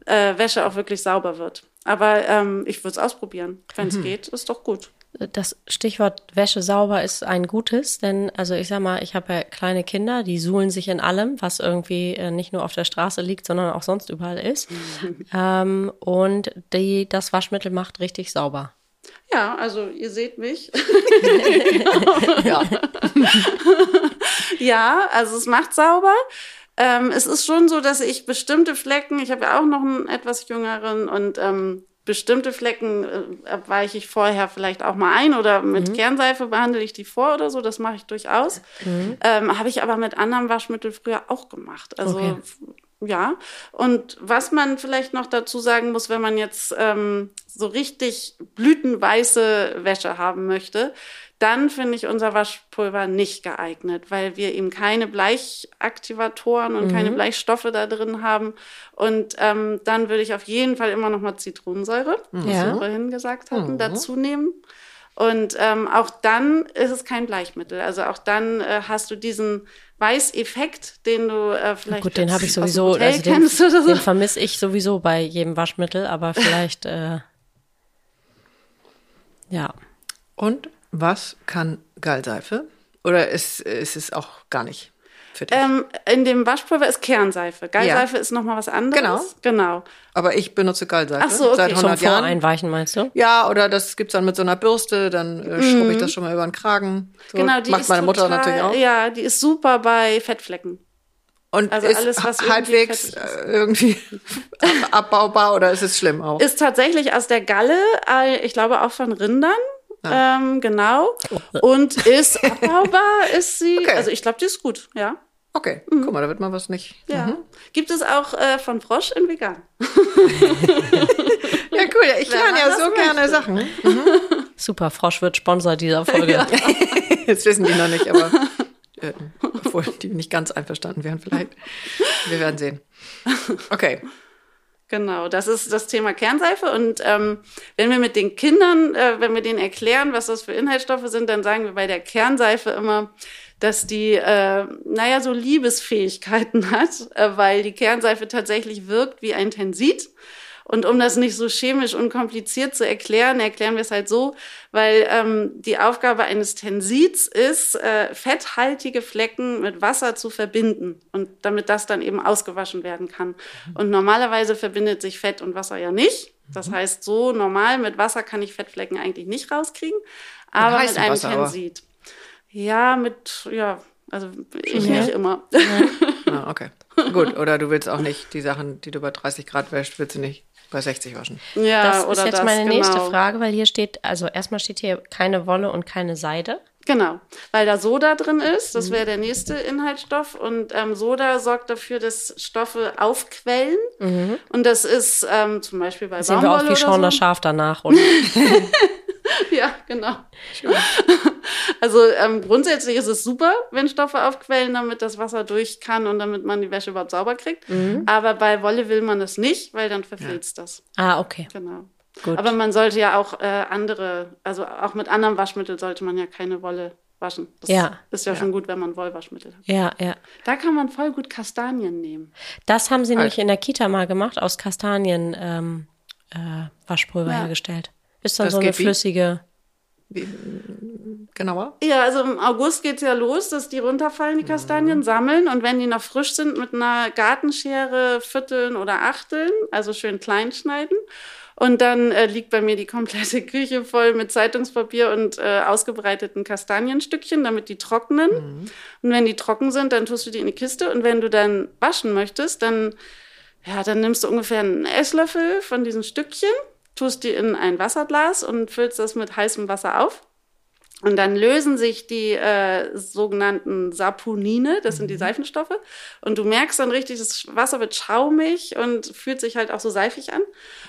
S3: äh, Wäsche auch wirklich sauber wird. Aber ähm, ich würde es ausprobieren. Wenn es
S2: Mhm.
S3: geht, ist doch gut.
S4: Das Stichwort Wäsche sauber ist ein gutes, denn also ich sag mal, ich habe ja kleine Kinder, die suhlen sich in allem, was irgendwie äh, nicht nur auf der Straße liegt, sondern auch sonst überall ist. ähm, und die, das Waschmittel macht richtig sauber.
S3: Ja, also ihr seht mich.
S2: Ja.
S3: Ja, also es macht sauber. Ähm, es ist schon so, dass ich bestimmte Flecken, ich habe ja auch noch einen etwas jüngeren und ähm, bestimmte Flecken äh, weiche ich vorher vielleicht auch mal ein oder mit Kernseife behandle ich die vor oder so, das mache ich durchaus. Ähm, habe ich aber mit anderem Waschmittel früher auch gemacht. Also
S4: Okay.
S3: Ja. Und was man vielleicht noch dazu sagen muss, wenn man jetzt ähm, so richtig blütenweiße Wäsche haben möchte, dann finde ich unser Waschpulver nicht geeignet, weil wir eben keine Bleichaktivatoren und keine Bleichstoffe da drin haben. Und ähm, dann würde ich auf jeden Fall immer noch mal Zitronensäure, was
S4: Ja.
S3: wir vorhin gesagt hatten, dazu nehmen. Und ähm, auch dann ist es kein Bleichmittel. Also auch dann äh, hast du diesen Weißeffekt, den du äh, vielleicht
S4: Gut, den habe ich
S3: aus dem
S4: sowieso,
S3: Hotel
S4: also den,
S3: kennst oder so.
S4: den vermisse ich sowieso bei jedem Waschmittel, aber vielleicht, äh, ja.
S2: Und was kann Gallseife? Oder ist, ist es auch gar nicht für dich?
S3: Ähm, in dem Waschpulver ist Kernseife. Gallseife ist noch mal was anderes.
S2: Genau.
S3: Genau.
S2: Aber ich benutze Gallseife
S3: Ach so, okay.
S2: seit
S3: Zum
S2: 100
S4: Zum
S2: Jahren.
S4: Voreinweichen meinst du?
S2: Ja, oder das gibt's dann mit so einer Bürste, dann äh, schrubbe ich das schon mal über den Kragen. So
S3: Genau, die
S2: macht
S3: ist
S2: meine Mutter
S3: total,
S2: natürlich auch.
S3: Ja, die ist super bei Fettflecken.
S2: Und
S3: Also
S2: ist
S3: alles, was
S2: halbwegs
S3: ist.
S2: äh, irgendwie ab- abbaubar oder ist es schlimm auch?
S3: Ist tatsächlich aus der Galle, ich glaube auch von Rindern. Ähm, genau. Und ist abbaubar, ist sie.
S2: Okay.
S3: Also ich glaube, die ist gut, ja.
S2: Okay,
S3: Mhm.
S2: guck mal, da wird mal was nicht.
S3: Ja. Gibt es auch äh, von Frosch in vegan.
S2: Ja, cool. Ja, ich lerne
S3: man
S2: ja so gerne
S3: möchte.
S2: Sachen.
S4: Super, Frosch wird Sponsor dieser Folge.
S2: Jetzt wissen die noch nicht, aber äh, obwohl die nicht ganz einverstanden wären vielleicht. Wir werden sehen. Okay.
S3: Genau, das ist das Thema Kernseife. Und ähm, wenn wir mit den Kindern, äh, wenn wir denen erklären, was das für Inhaltsstoffe sind, dann sagen wir bei der Kernseife immer, dass die, äh, naja, so Liebesfähigkeiten hat, äh, weil die Kernseife tatsächlich wirkt wie ein Tensid. Und um das nicht so chemisch unkompliziert zu erklären, erklären wir es halt so, weil ähm, die Aufgabe eines Tensids ist, äh, fetthaltige Flecken mit Wasser zu verbinden und damit das dann eben ausgewaschen werden kann. Und normalerweise verbindet sich Fett und Wasser ja nicht. Das heißt, so normal mit Wasser kann ich Fettflecken eigentlich nicht rauskriegen, aber mit
S2: heißem
S3: einem
S2: Wasser aber.
S3: Ja, mit, ja, also ich
S4: Ja.
S3: nicht immer.
S2: Ah, okay. Gut, oder du willst auch nicht die Sachen, die du bei 30 Grad wäschst, willst du nicht bei 60 waschen.
S3: ja,
S4: Das
S3: oder
S4: ist jetzt
S3: das,
S4: meine nächste
S3: genau.
S4: Frage, weil hier steht, also erstmal steht hier keine Wolle und keine Seide.
S3: Genau, weil da Soda drin ist, das wäre der nächste Inhaltsstoff. Und ähm, Soda sorgt dafür, dass Stoffe aufquellen. Und das ist ähm, zum Beispiel bei
S4: Sehen wir
S3: Baumwolle
S4: aus wie
S3: oder
S4: Sean das
S3: so.
S4: Schaf danach. Und
S3: Ja, genau. Also ähm, grundsätzlich ist es super, wenn Stoffe aufquellen, damit das Wasser durch kann und damit man die Wäsche überhaupt sauber kriegt. Aber bei Wolle will man das nicht, weil dann verfilzt das.
S4: ah, okay.
S3: Genau.
S4: Gut.
S3: Aber man sollte ja auch äh, andere, also auch mit anderem Waschmittel sollte man ja keine Wolle waschen. Das
S4: Ja.
S3: ist ja, schon gut, wenn man Wollwaschmittel hat.
S4: Ja, ja.
S3: Da kann man voll gut Kastanien nehmen.
S4: Das haben sie nämlich in der Kita mal gemacht, aus Kastanien ähm, äh, Waschpulver
S3: Ja.
S4: hergestellt. Ist dann
S2: Das
S4: so eine
S2: geht wie?
S4: flüssige.
S2: Genauer?
S3: Ja, also im August geht's ja los, dass die runterfallen, die Kastanien, sammeln. Und wenn die noch frisch sind, mit einer Gartenschere vierteln oder achteln, also schön klein schneiden. Und dann äh, liegt bei mir die komplette Küche voll mit Zeitungspapier und äh, ausgebreiteten Kastanienstückchen, damit die trocknen. Und wenn die trocken sind, dann tust du die in die Kiste. Und wenn du dann waschen möchtest, dann, ja, dann nimmst du ungefähr einen Esslöffel von diesen Stückchen, tust die in ein Wasserglas und füllst das mit heißem Wasser auf. Und dann lösen sich die äh, sogenannten Saponine, das sind die Seifenstoffe. Und du merkst dann richtig, das Wasser wird schaumig und fühlt sich halt auch so seifig an.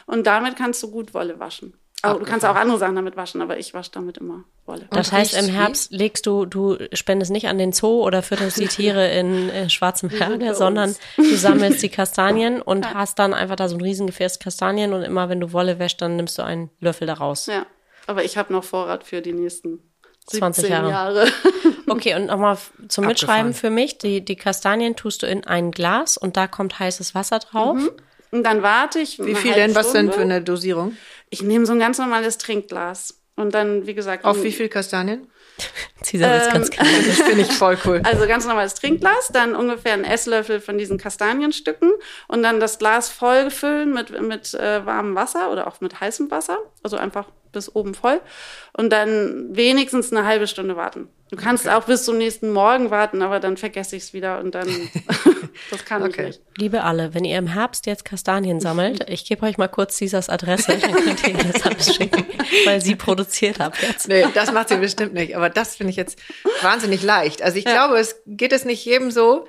S3: Und damit kannst du gut Wolle waschen. Aber du kannst auch andere Sachen damit waschen, aber ich wasche damit immer Wolle.
S4: Das heißt, im? Herbst legst du, du spendest nicht an den Zoo oder fütterst die Tiere in äh, schwarzem Berge, sondern du sammelst die Kastanien und hast dann einfach da so ein Riesengefäß Kastanien und immer wenn du Wolle wäschst, dann nimmst du einen Löffel daraus.
S3: Ja, aber ich habe noch Vorrat für die nächsten
S4: 20
S3: 17
S4: Jahre.
S3: Jahre.
S4: Okay, und nochmal zum
S2: Abgefahren.
S4: Mitschreiben für mich. Die, die Kastanien tust du in ein Glas und da kommt heißes Wasser drauf.
S3: Und dann warte ich.
S2: Wie viel denn? Was denn für eine Dosierung?
S3: Ich nehme so ein ganz normales Trinkglas. Und dann, wie gesagt.
S2: Auf wie viel Kastanien?
S4: Cesar wird's ganz klar.
S2: Das finde ich voll cool.
S3: Also ganz normales Trinkglas, dann ungefähr ein Esslöffel von diesen Kastanienstücken und dann das Glas voll füllen mit, mit äh, warmem Wasser oder auch mit heißem Wasser. Also einfach bis oben voll. Und dann wenigstens eine halbe Stunde warten. Du kannst auch bis zum nächsten Morgen warten, aber dann vergesse ich es wieder und dann, das kann
S2: Okay.
S3: ich nicht.
S4: Liebe alle, wenn ihr im Herbst jetzt Kastanien sammelt, ich gebe euch mal kurz Caesars Adresse, dann könnt ihr ihr das alles schicken, weil sie produziert ab jetzt.
S2: Nee, das macht sie bestimmt nicht. Aber das finde ich jetzt wahnsinnig leicht. Also ich glaube, es geht es nicht jedem so,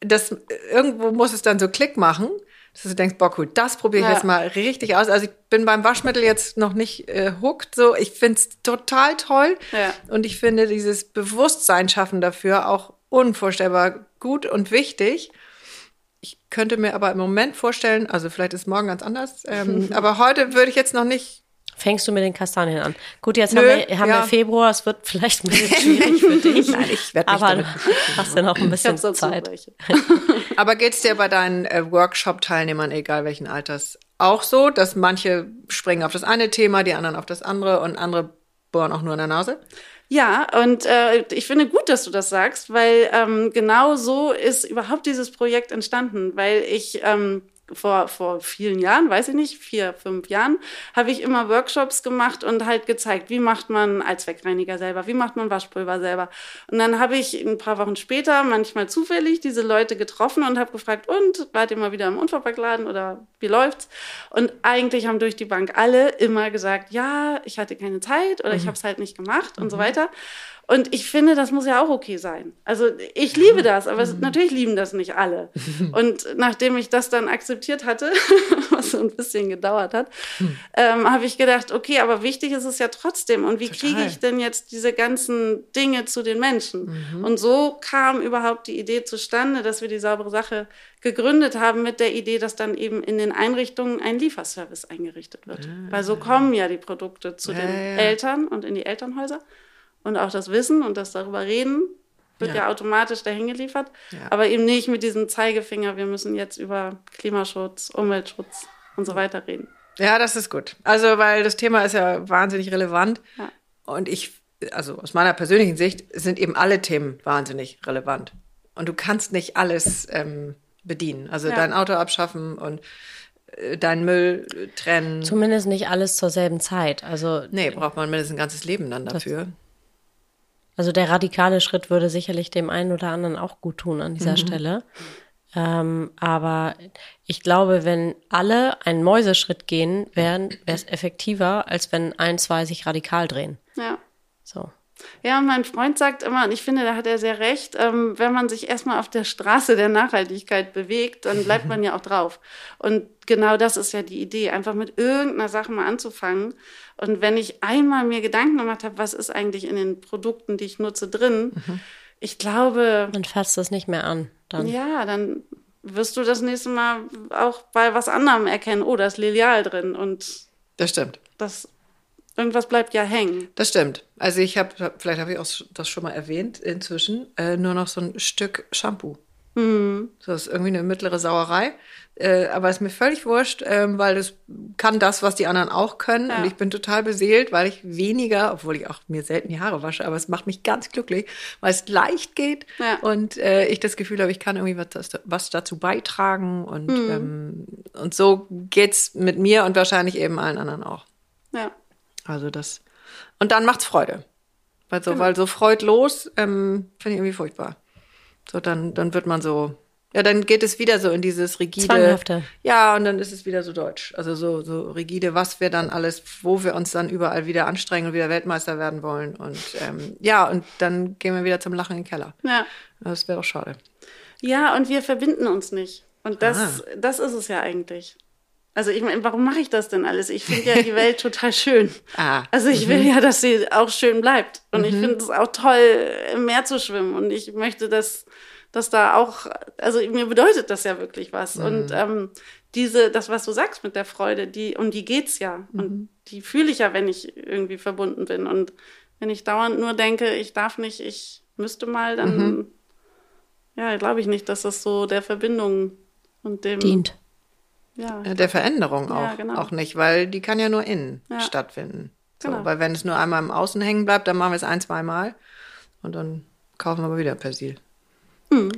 S2: dass irgendwo muss es dann so Klick machen, dass du denkst, boah, cool, das probiere ich
S3: Ja.
S2: jetzt mal richtig aus. Also ich bin beim Waschmittel jetzt noch nicht äh, hooked. So, ich finde es total toll.
S3: Ja.
S2: Und ich finde dieses Bewusstsein schaffen dafür auch unvorstellbar gut und wichtig. Ich könnte mir aber im Moment vorstellen, also vielleicht ist morgen ganz anders, ähm, aber heute würde ich jetzt noch nicht
S4: Fängst du mit den Kastanien an? Gut, jetzt
S2: Nö,
S4: haben wir, haben
S2: ja.
S4: wir Februar, es wird vielleicht ein bisschen schwierig für dich.
S2: Nein, ich werd mich
S4: Aber
S2: damit
S4: du hast ja noch ein bisschen Zeit.
S2: Aber geht's dir bei deinen äh, Workshop-Teilnehmern, egal welchen Alters, auch so, dass manche springen auf das eine Thema, die anderen auf das andere und andere bohren auch nur in der Nase?
S3: Ja, und äh, ich finde gut, dass du das sagst, weil ähm, genau so ist überhaupt dieses Projekt entstanden, weil ich ähm, vor, vor vielen Jahren, weiß ich nicht, vier, fünf Jahren, habe ich immer Workshops gemacht und halt gezeigt, wie macht man Allzweckreiniger selber, wie macht man Waschpulver selber. Und dann habe ich ein paar Wochen später manchmal zufällig diese Leute getroffen und habe gefragt, und wart ihr mal wieder im Unverpackladen oder wie läuft's? Und eigentlich haben durch die Bank alle immer gesagt, ja, ich hatte keine Zeit oder mhm. ich habe es halt nicht gemacht mhm. und so mhm. weiter. Und ich finde, das muss ja auch okay sein. Also ich liebe das, aber mhm. natürlich lieben das nicht alle. Und nachdem ich das dann akzeptiert hatte, was so ein bisschen gedauert hat, mhm. ähm, habe ich gedacht, okay, aber wichtig ist es ja trotzdem. Und wie kriege ich denn jetzt diese ganzen Dinge zu den Menschen? Mhm. Und so kam überhaupt die Idee zustande, dass wir die saubere Sache gegründet haben mit der Idee, dass dann eben in den Einrichtungen ein Lieferservice eingerichtet wird. Ja. Weil so kommen ja die Produkte zu ja, den ja. Eltern und in die Elternhäuser und auch das Wissen und das darüber reden wird ja, ja automatisch dahin geliefert, ja. aber eben nicht mit diesem Zeigefinger, wir müssen jetzt über Klimaschutz, Umweltschutz und so weiter reden.
S2: Ja, das ist gut. Also, weil das Thema ist ja wahnsinnig relevant ja. und ich, also aus meiner persönlichen Sicht, sind eben alle Themen wahnsinnig relevant und du kannst nicht alles ähm, bedienen. Also dein Auto abschaffen und äh, deinen Müll trennen.
S4: Zumindest nicht alles zur selben Zeit. Also
S2: nee, braucht man mindestens ein ganzes Leben dann dafür.
S4: Also der radikale Schritt würde sicherlich dem einen oder anderen auch gut tun an dieser mhm. Stelle. Ähm, aber ich glaube, wenn alle einen Mäuseschritt gehen, wäre es effektiver, als wenn ein, zwei sich radikal drehen.
S3: Ja.
S4: So.
S3: Ja, mein Freund sagt immer, und ich finde, da hat er sehr recht, ähm, wenn man sich erstmal auf der Straße der Nachhaltigkeit bewegt, dann bleibt man ja auch drauf. Und genau das ist ja die Idee, einfach mit irgendeiner Sache mal anzufangen. Und wenn ich einmal mir Gedanken gemacht habe, was ist eigentlich in den Produkten, die ich nutze, drin, mhm. ich glaube.
S4: Dann fasst das nicht mehr an. Dann.
S3: Ja, dann wirst du das nächste Mal auch bei was anderem erkennen, oh, da ist Lilial drin. Und
S2: das stimmt.
S3: Das Irgendwas bleibt ja hängen.
S2: Das stimmt. Also ich habe, vielleicht habe ich auch das schon mal erwähnt, inzwischen äh, nur noch so ein Stück Shampoo. Mhm. Das ist irgendwie eine mittlere Sauerei. Äh, aber ist mir völlig wurscht, äh, weil das kann das, was die anderen auch können. Ja. Und ich bin total beseelt, weil ich weniger, obwohl ich auch mir selten die Haare wasche, aber es macht mich ganz glücklich, weil es leicht geht ja. und äh, ich das Gefühl habe, ich kann irgendwie was, was dazu beitragen. Und, mhm. ähm, und so geht's mit mir und wahrscheinlich eben allen anderen auch. Also das. Und dann macht's Freude. Weil so, genau. weil so freudlos, ähm, finde ich irgendwie furchtbar. So, dann, dann wird man so, ja, dann geht es wieder so in dieses rigide.
S4: Zwanghafte.
S2: Ja, und dann ist es wieder so deutsch. Also so, so rigide, was wir dann alles, wo wir uns dann überall wieder anstrengen und wieder Weltmeister werden wollen. Und ähm, ja, und dann gehen wir wieder zum Lachen in den Keller.
S3: Ja.
S2: Das wäre doch schade.
S3: Ja, und wir verbinden uns nicht. Und das, ah. das ist es ja eigentlich. Also ich meine, warum mache ich das denn alles? Ich finde ja die Welt total schön. Ah. Also ich will mhm. ja, dass sie auch schön bleibt. Und mhm. ich finde es auch toll, im Meer zu schwimmen. Und ich möchte, dass, dass da auch, also mir bedeutet das ja wirklich was. Mhm. Und ähm, diese, das, was du sagst mit der Freude, die, um die geht's ja. Und mhm. die fühle ich ja, wenn ich irgendwie verbunden bin. Und wenn ich dauernd nur denke, ich darf nicht, ich müsste mal, dann mhm. ja, glaube ich nicht, dass das so der Verbindung und dem
S4: dient
S2: ja, der Veränderung auch, ja, genau. auch nicht, weil die kann ja nur innen ja. stattfinden. So, genau. Weil wenn es nur einmal im Außen hängen bleibt, dann machen wir es ein, zwei Mal und dann kaufen wir aber wieder Persil.
S3: Mhm.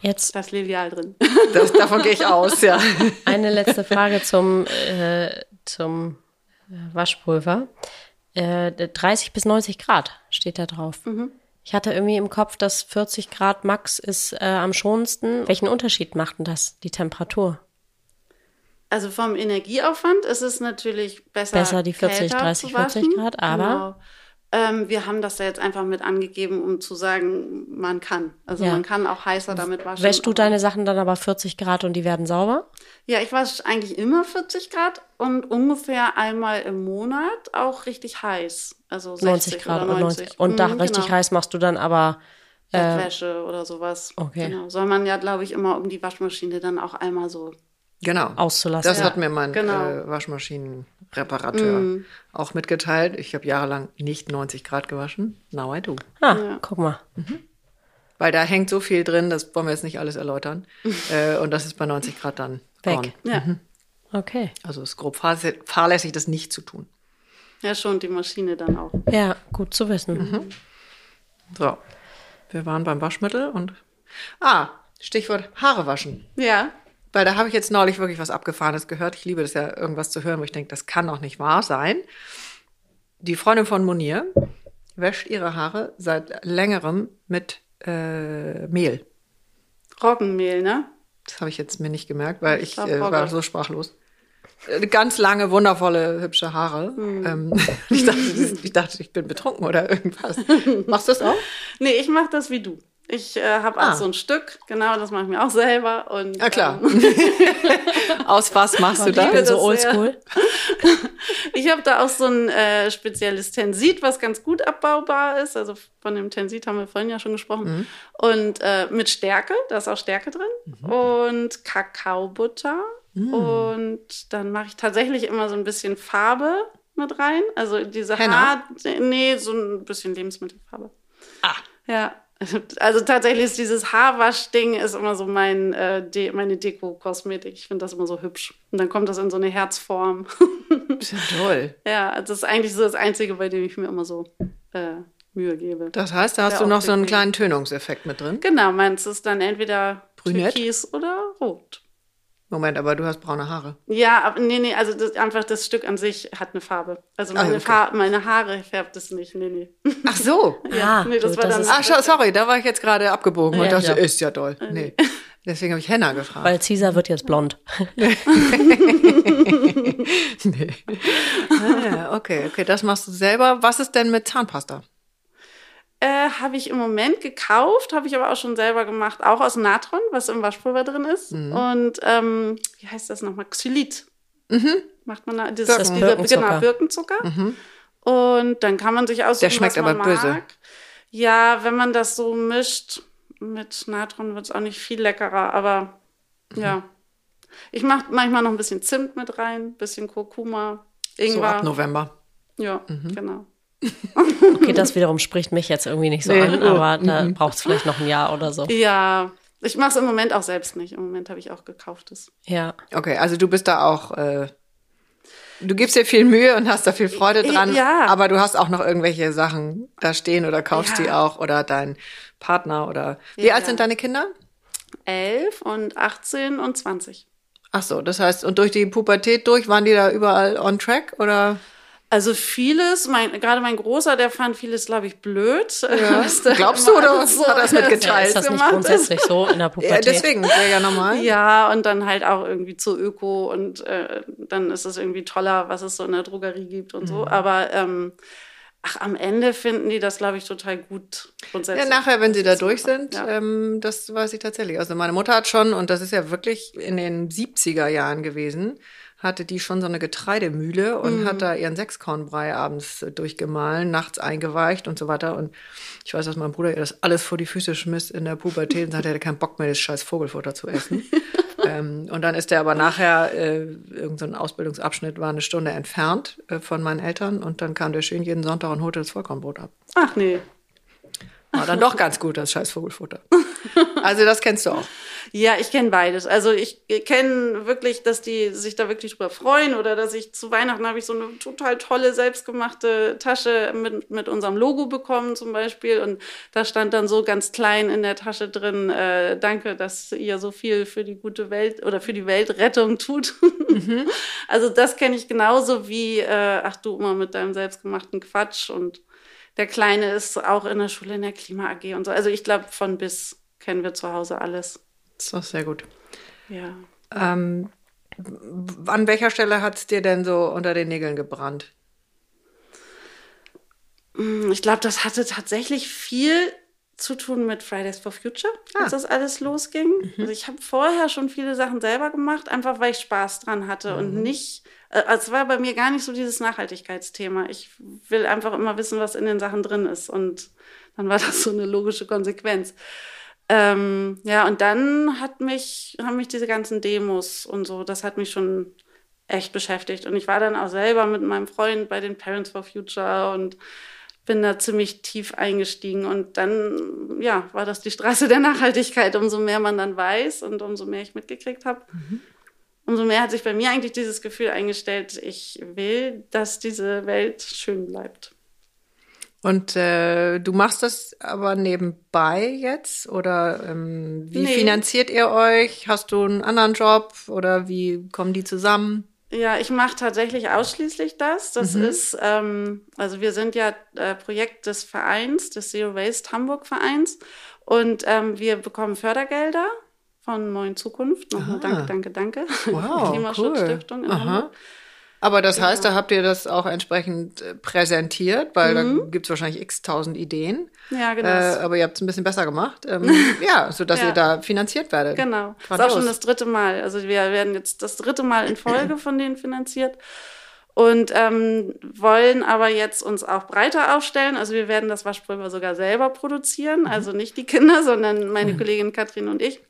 S3: Jetzt. Das Lilial drin.
S2: Das, davon gehe ich aus, ja.
S4: Eine letzte Frage zum, äh, zum äh, Waschpulver. Äh, 30 bis 90 Grad steht da drauf. Mhm. Ich hatte irgendwie im Kopf, dass 40 Grad Max ist äh, am schonendsten. Welchen Unterschied macht denn das, die Temperatur?
S3: Also vom Energieaufwand ist es natürlich besser.
S4: Besser die 40, 30, 40 Grad, aber. Genau.
S3: Ähm, wir haben das da jetzt einfach mit angegeben, um zu sagen, man kann. Also ja. man kann auch heißer damit waschen.
S4: Wäschst du deine Sachen dann aber 40 Grad und die werden sauber?
S3: Ja, ich wasche eigentlich immer 40 Grad und ungefähr einmal im Monat auch richtig heiß. Also 90 Grad oder 90. 90.
S4: Und da mhm, richtig genau. heiß machst du dann aber
S3: äh, Bettwäsche oder sowas.
S4: Okay.
S3: Genau. Soll man ja, glaube ich, immer um die Waschmaschine dann auch einmal so
S2: genau.
S4: auszulassen.
S2: Das ja. hat mir mein genau. äh, Waschmaschinenreparateur mm. auch mitgeteilt. Ich habe jahrelang nicht 90 Grad gewaschen. Now I do.
S4: Ah, ja. guck mal. Mhm.
S2: Weil da hängt so viel drin, das wollen wir jetzt nicht alles erläutern. äh, und das ist bei 90 Grad dann
S4: weg.
S2: Gone.
S3: Ja. Mhm.
S4: Okay.
S2: Also es ist grob fahrlässig, das nicht zu tun.
S3: Ja, schon, die Maschine dann auch.
S4: Ja, gut zu wissen.
S2: Mhm. So, wir waren beim Waschmittel und. Ah, Stichwort Haare waschen.
S3: Ja.
S2: Weil da habe ich jetzt neulich wirklich was Abgefahrenes gehört. Ich liebe das ja, irgendwas zu hören, wo ich denke, das kann doch nicht wahr sein. Die Freundin von Monier wäscht ihre Haare seit längerem mit äh, Mehl.
S3: Roggenmehl, ne?
S2: Das habe ich jetzt mir nicht gemerkt, weil ich,
S3: Ich
S2: äh, war so sprachlos. Äh, Ganz lange, wundervolle, hübsche Haare.
S3: Hm.
S2: Ähm, ich, dachte, ich dachte, ich bin betrunken oder irgendwas. Machst du das auch?
S3: Nee, ich mache das wie du. Ich äh, habe auch
S2: Ah.
S3: so ein Stück, genau, das mache ich mir auch selber. Und,
S2: Ja, klar.
S3: Ähm,
S2: Aus was machst du
S4: Ich bin so oldschool.
S3: ich habe da auch so ein äh, spezielles Tensit, was ganz gut abbaubar ist. Also von dem Tensit haben wir vorhin ja schon gesprochen. Und äh, mit Stärke, da ist auch Stärke drin. Und Kakaobutter. Und dann mache ich tatsächlich immer so ein bisschen Farbe mit rein. Also diese
S2: Henna?
S3: Haar, nee, so ein bisschen Lebensmittelfarbe.
S2: Ah.
S3: Ja, also tatsächlich ist dieses Haarwaschding ist immer so mein, äh, De meine Deko-Kosmetik. Ich finde das immer so hübsch. Und dann kommt das in so eine Herzform.
S2: Ist ja toll.
S3: ja, das ist eigentlich so das Einzige, bei dem ich mir immer so äh, Mühe gebe.
S2: Das heißt, da hast
S3: Ja,
S2: du noch so einen kleinen Tönungseffekt mit drin.
S3: Genau, meins ist dann entweder
S2: Brünett?
S3: Türkis oder Rot.
S2: Moment, aber du hast braune Haare.
S3: Ja, aber nee, nee, also das, einfach das Stück an sich hat eine Farbe. Also
S2: Ah,
S3: meine,
S2: okay.
S3: Fa meine Haare färbt es nicht. Nee, nee.
S2: Ach so.
S4: Ja,
S3: nee, das
S4: du,
S3: war
S4: das
S3: dann-
S4: ist,
S2: Ach, schau, sorry, da war ich jetzt gerade abgebogen und
S4: Ja,
S2: dachte,
S4: ja.
S2: ist ja toll. Nee. Deswegen habe ich Henna gefragt.
S4: weil Caesar wird jetzt blond.
S2: nee. ah, okay, okay, das machst du selber. Was ist denn mit Zahnpasta?
S3: Äh, habe ich im Moment gekauft, habe ich aber auch schon selber gemacht, auch aus Natron, was im Waschpulver drin ist.
S2: Mhm.
S3: Und ähm, wie heißt das nochmal? Xylit. Macht man da, das,
S2: Birken-
S3: das dieser,
S4: Birkenzucker.
S3: Genau, Birkenzucker. Und dann kann man sich aussuchen,
S2: Der schmeckt aber böse.
S3: mag. Ja, wenn man das so mischt mit Natron, wird es auch nicht viel leckerer, aber
S2: Mhm.
S3: ja. Ich mache manchmal noch ein bisschen Zimt mit rein, bisschen Kurkuma,
S2: So
S3: Ingwer.
S2: ab November.
S3: ja,
S2: Mhm.
S3: genau.
S4: Okay, das wiederum spricht mich jetzt irgendwie nicht so
S2: Nee.
S4: an, aber da braucht es vielleicht noch ein Jahr oder so.
S3: Ja, ich mache es im Moment auch selbst nicht. Im Moment habe ich auch gekauftes.
S4: Ja.
S2: Okay, also du bist da auch, äh, du gibst dir viel Mühe und hast da viel Freude dran,
S3: Ja.
S2: aber du hast auch noch irgendwelche Sachen da stehen oder kaufst
S3: Ja.
S2: die auch oder dein Partner oder. Wie
S3: Ja,
S2: alt
S3: ja.
S2: sind deine Kinder?
S3: 11 und 18 und 20.
S2: Ach so, das heißt, und durch die Pubertät durch, waren die da überall on track oder?
S3: Also vieles, mein, gerade mein Großer, der fand vieles, glaube ich, blöd. da
S2: Glaubst du, oder
S3: alles
S2: hat er's mitgeteilt?
S4: ja ist das nicht grundsätzlich so in der
S2: Ja,
S4: Pubertät?
S2: deswegen, wäre ja normal.
S3: Ja, und dann halt auch irgendwie zu Öko und äh, dann ist es irgendwie toller, was es so in der Drogerie gibt und
S2: Mhm.
S3: so. Aber ähm, ach, am Ende finden die das, glaube ich, total gut
S2: Ja,
S3: grundsätzlich.
S2: nachher, wenn sie da durch sind,
S3: Ja.
S2: ähm, das weiß ich tatsächlich. Also meine Mutter hat schon, und das ist ja wirklich in den 70er Jahren gewesen, hatte die schon so eine Getreidemühle und
S3: Mhm.
S2: hat da ihren Sechskornbrei abends äh, durchgemahlen, nachts eingeweicht und so weiter. Und ich weiß, dass mein Bruder ihr das alles vor die Füße schmiss in der Pubertät und sagte, er hätte keinen Bock mehr, das scheiß Vogelfutter zu essen. ähm, und dann ist er aber nachher, äh, irgendein so ein Ausbildungsabschnitt war eine Stunde entfernt äh, von meinen Eltern und dann kam der schön jeden Sonntag und holte das Vollkornbrot ab.
S3: Ach nee.
S2: War dann doch ganz gut, das scheiß Vogelfutter. Also das kennst du auch.
S3: Ja, ich kenne beides. Also ich kenne wirklich, dass die sich da wirklich drüber freuen oder dass ich zu Weihnachten habe ich so eine total tolle selbstgemachte Tasche mit, mit unserem Logo bekommen zum Beispiel und da stand dann so ganz klein in der Tasche drin, äh, danke, dass ihr so viel für die gute Welt oder für die Weltrettung tut. Also das kenne ich genauso wie, äh, ach du immer mit deinem selbstgemachten Quatsch und der Kleine ist auch in der Schule in der Klima AG und so. Also ich glaube, von bis kennen wir zu Hause alles.
S2: Das ist doch sehr gut.
S3: Ja.
S2: Ähm, an welcher Stelle hat es dir denn so unter den Nägeln gebrannt?
S3: Mm, Ich glaube, das hatte tatsächlich viel zu tun mit Fridays for Future, als
S2: Ah.
S3: das alles losging. Also ich habe vorher schon viele Sachen selber gemacht, einfach weil ich Spaß dran hatte und nicht, äh, also es war bei mir gar nicht so dieses Nachhaltigkeitsthema. Ich will einfach immer wissen, was in den Sachen drin ist und dann war das so eine logische Konsequenz. Ähm, ja, und dann hat mich, haben mich diese ganzen Demos und so, das hat mich schon echt beschäftigt. Und ich war dann auch selber mit meinem Freund bei den Parents for Future und bin da ziemlich tief eingestiegen. Und dann, ja, war das die Straße der Nachhaltigkeit. Umso mehr man dann weiß und umso mehr ich mitgekriegt habe, umso mehr hat sich bei mir eigentlich dieses Gefühl eingestellt, ich will, dass diese Welt schön bleibt.
S2: Und äh, du machst das aber nebenbei jetzt oder ähm, wie
S3: Nee.
S2: finanziert ihr euch? Hast du einen anderen Job oder wie kommen die zusammen?
S3: Ja, ich mache tatsächlich ausschließlich das. Das ist, ähm, also wir sind ja äh, Projekt des Vereins, des Zero Waste Hamburg Vereins. Und ähm, wir bekommen Fördergelder von Neuen Zukunft. Nochmal
S2: Ah.
S3: danke, danke, danke.
S2: Wow,
S3: Klimaschutzstiftung
S2: cool.
S3: in
S2: Aha.
S3: Hamburg.
S2: Aber das heißt, da habt ihr das auch entsprechend äh, präsentiert, weil da gibt's wahrscheinlich x tausend Ideen.
S3: Ja, genau.
S2: Äh, aber ihr habt es ein bisschen besser gemacht. Ähm, ja, sodass
S3: Ja.
S2: ihr da finanziert werdet.
S3: Genau. Das ist auch schon das dritte Mal. Also wir werden jetzt das dritte Mal in Folge von denen finanziert. Und ähm, wollen aber jetzt uns auch breiter aufstellen. Also wir werden das Waschpulver sogar selber produzieren.
S2: Mhm.
S3: Also nicht die Kinder, sondern meine Kollegin Katrin und ich.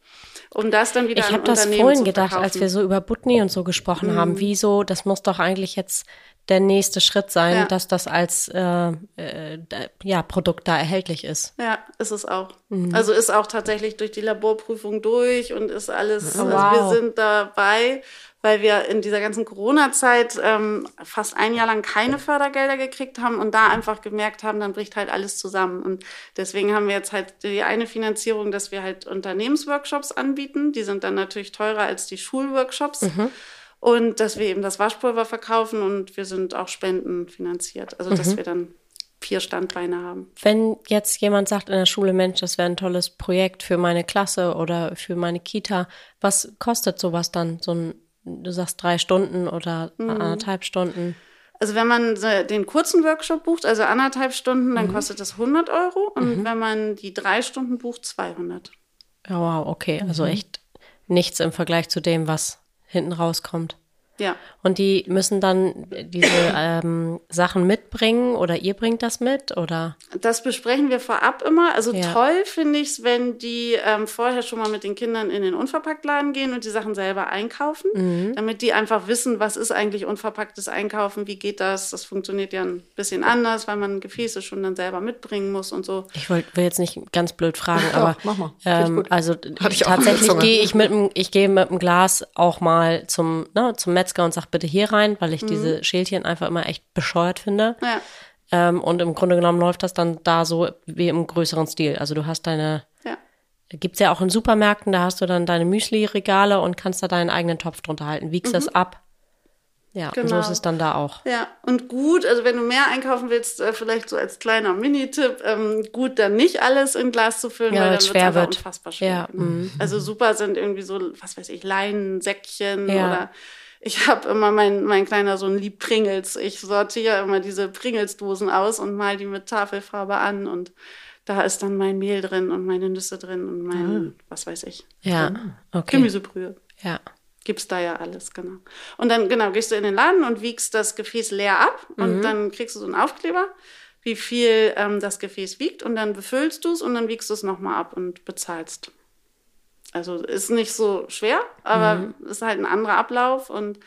S3: Um das dann wieder
S4: Ich habe das vorhin gedacht.
S3: Mhm.
S4: als wir so über Butni und so gesprochen haben. Wieso, das muss doch eigentlich jetzt der nächste Schritt sein,
S3: Ja.
S4: dass das als äh, äh, ja, Produkt da erhältlich ist.
S3: Ja, ist es auch.
S4: Mhm.
S3: Also ist auch tatsächlich durch die Laborprüfung durch und ist alles,
S4: Oh,
S3: also
S4: wow.
S3: wir sind dabei, weil wir in dieser ganzen Corona-Zeit ähm, fast ein Jahr lang keine Fördergelder gekriegt haben und da einfach gemerkt haben, dann bricht halt alles zusammen. Und deswegen haben wir jetzt halt die eine Finanzierung, dass wir halt Unternehmensworkshops anbieten. Die sind dann natürlich teurer als die Schulworkshops.
S4: Mhm.
S3: Und dass wir eben das Waschpulver verkaufen und wir sind auch spendenfinanziert. Also
S4: Mhm.
S3: dass wir dann vier Standbeine haben.
S4: Wenn jetzt jemand sagt in der Schule, Mensch, das wäre ein tolles Projekt für meine Klasse oder für meine Kita, was kostet sowas dann? So ein, du sagst drei Stunden oder
S3: Mhm.
S4: anderthalb Stunden?
S3: Also wenn man den kurzen Workshop bucht, also anderthalb Stunden, dann kostet das 100 Euro. Und wenn man die drei Stunden bucht, 200.
S4: Ja, wow, okay.
S3: Mhm.
S4: Also echt nichts im Vergleich zu dem, was hinten rauskommt.
S3: Ja.
S4: Und die müssen dann diese ähm, Sachen mitbringen oder ihr bringt das mit oder?
S3: Das besprechen wir vorab immer. Also
S4: Ja.
S3: toll finde ich es, wenn die ähm, vorher schon mal mit den Kindern in den Unverpacktladen gehen und die Sachen selber einkaufen,
S4: Mhm.
S3: damit die einfach wissen, was ist eigentlich unverpacktes Einkaufen, wie geht das. Das funktioniert ja ein bisschen anders, weil man Gefäße schon dann selber mitbringen muss und so.
S4: Ich wollt, will jetzt nicht ganz blöd fragen,
S2: Doch,
S4: aber
S2: mach mal.
S4: Ähm, also tatsächlich gehe ich mit dem, ich gehe mit dem Glas auch mal zum, ne, zum Metzger und sag bitte hier rein, weil ich
S2: Mhm.
S4: diese Schälchen einfach immer echt bescheuert finde.
S3: Ja.
S4: Ähm, und im Grunde genommen läuft das dann da so wie im größeren Stil. Also du hast deine,
S3: Ja.
S4: gibt's ja auch in Supermärkten, da hast du dann deine Müsli-Regale und kannst da deinen eigenen Topf drunter halten, wiegst das ab. Ja, und so
S3: Genau.
S4: ist es dann da auch.
S3: Ja, und gut, also wenn du mehr einkaufen willst, äh, vielleicht so als kleiner Minitipp, ähm, gut, dann nicht alles in Glas zu füllen,
S4: Ja,
S3: weil dann
S4: schwer wird.
S3: unfassbar schwer.
S4: Ja,
S3: genau.
S4: mhm.
S3: Also super sind irgendwie so, was weiß ich, Leinen, Säckchen
S4: Ja.
S3: oder ich habe immer, mein, mein kleiner Sohn liebt Pringles. Ich sortiere immer diese Pringles-Dosen aus und mal die mit Tafelfarbe an und da ist dann mein Mehl drin und meine Nüsse drin und mein, was weiß ich,
S4: Ja, okay.
S3: Gemüsebrühe.
S4: Ja.
S3: Gibt's da ja alles, genau. Und dann, genau, gehst du in den Laden und wiegst das Gefäß leer ab und dann kriegst du so einen Aufkleber, wie viel ähm, das Gefäß wiegt und dann befüllst du es und dann wiegst du es nochmal ab und bezahlst. Also ist nicht so schwer, aber ist halt ein anderer Ablauf und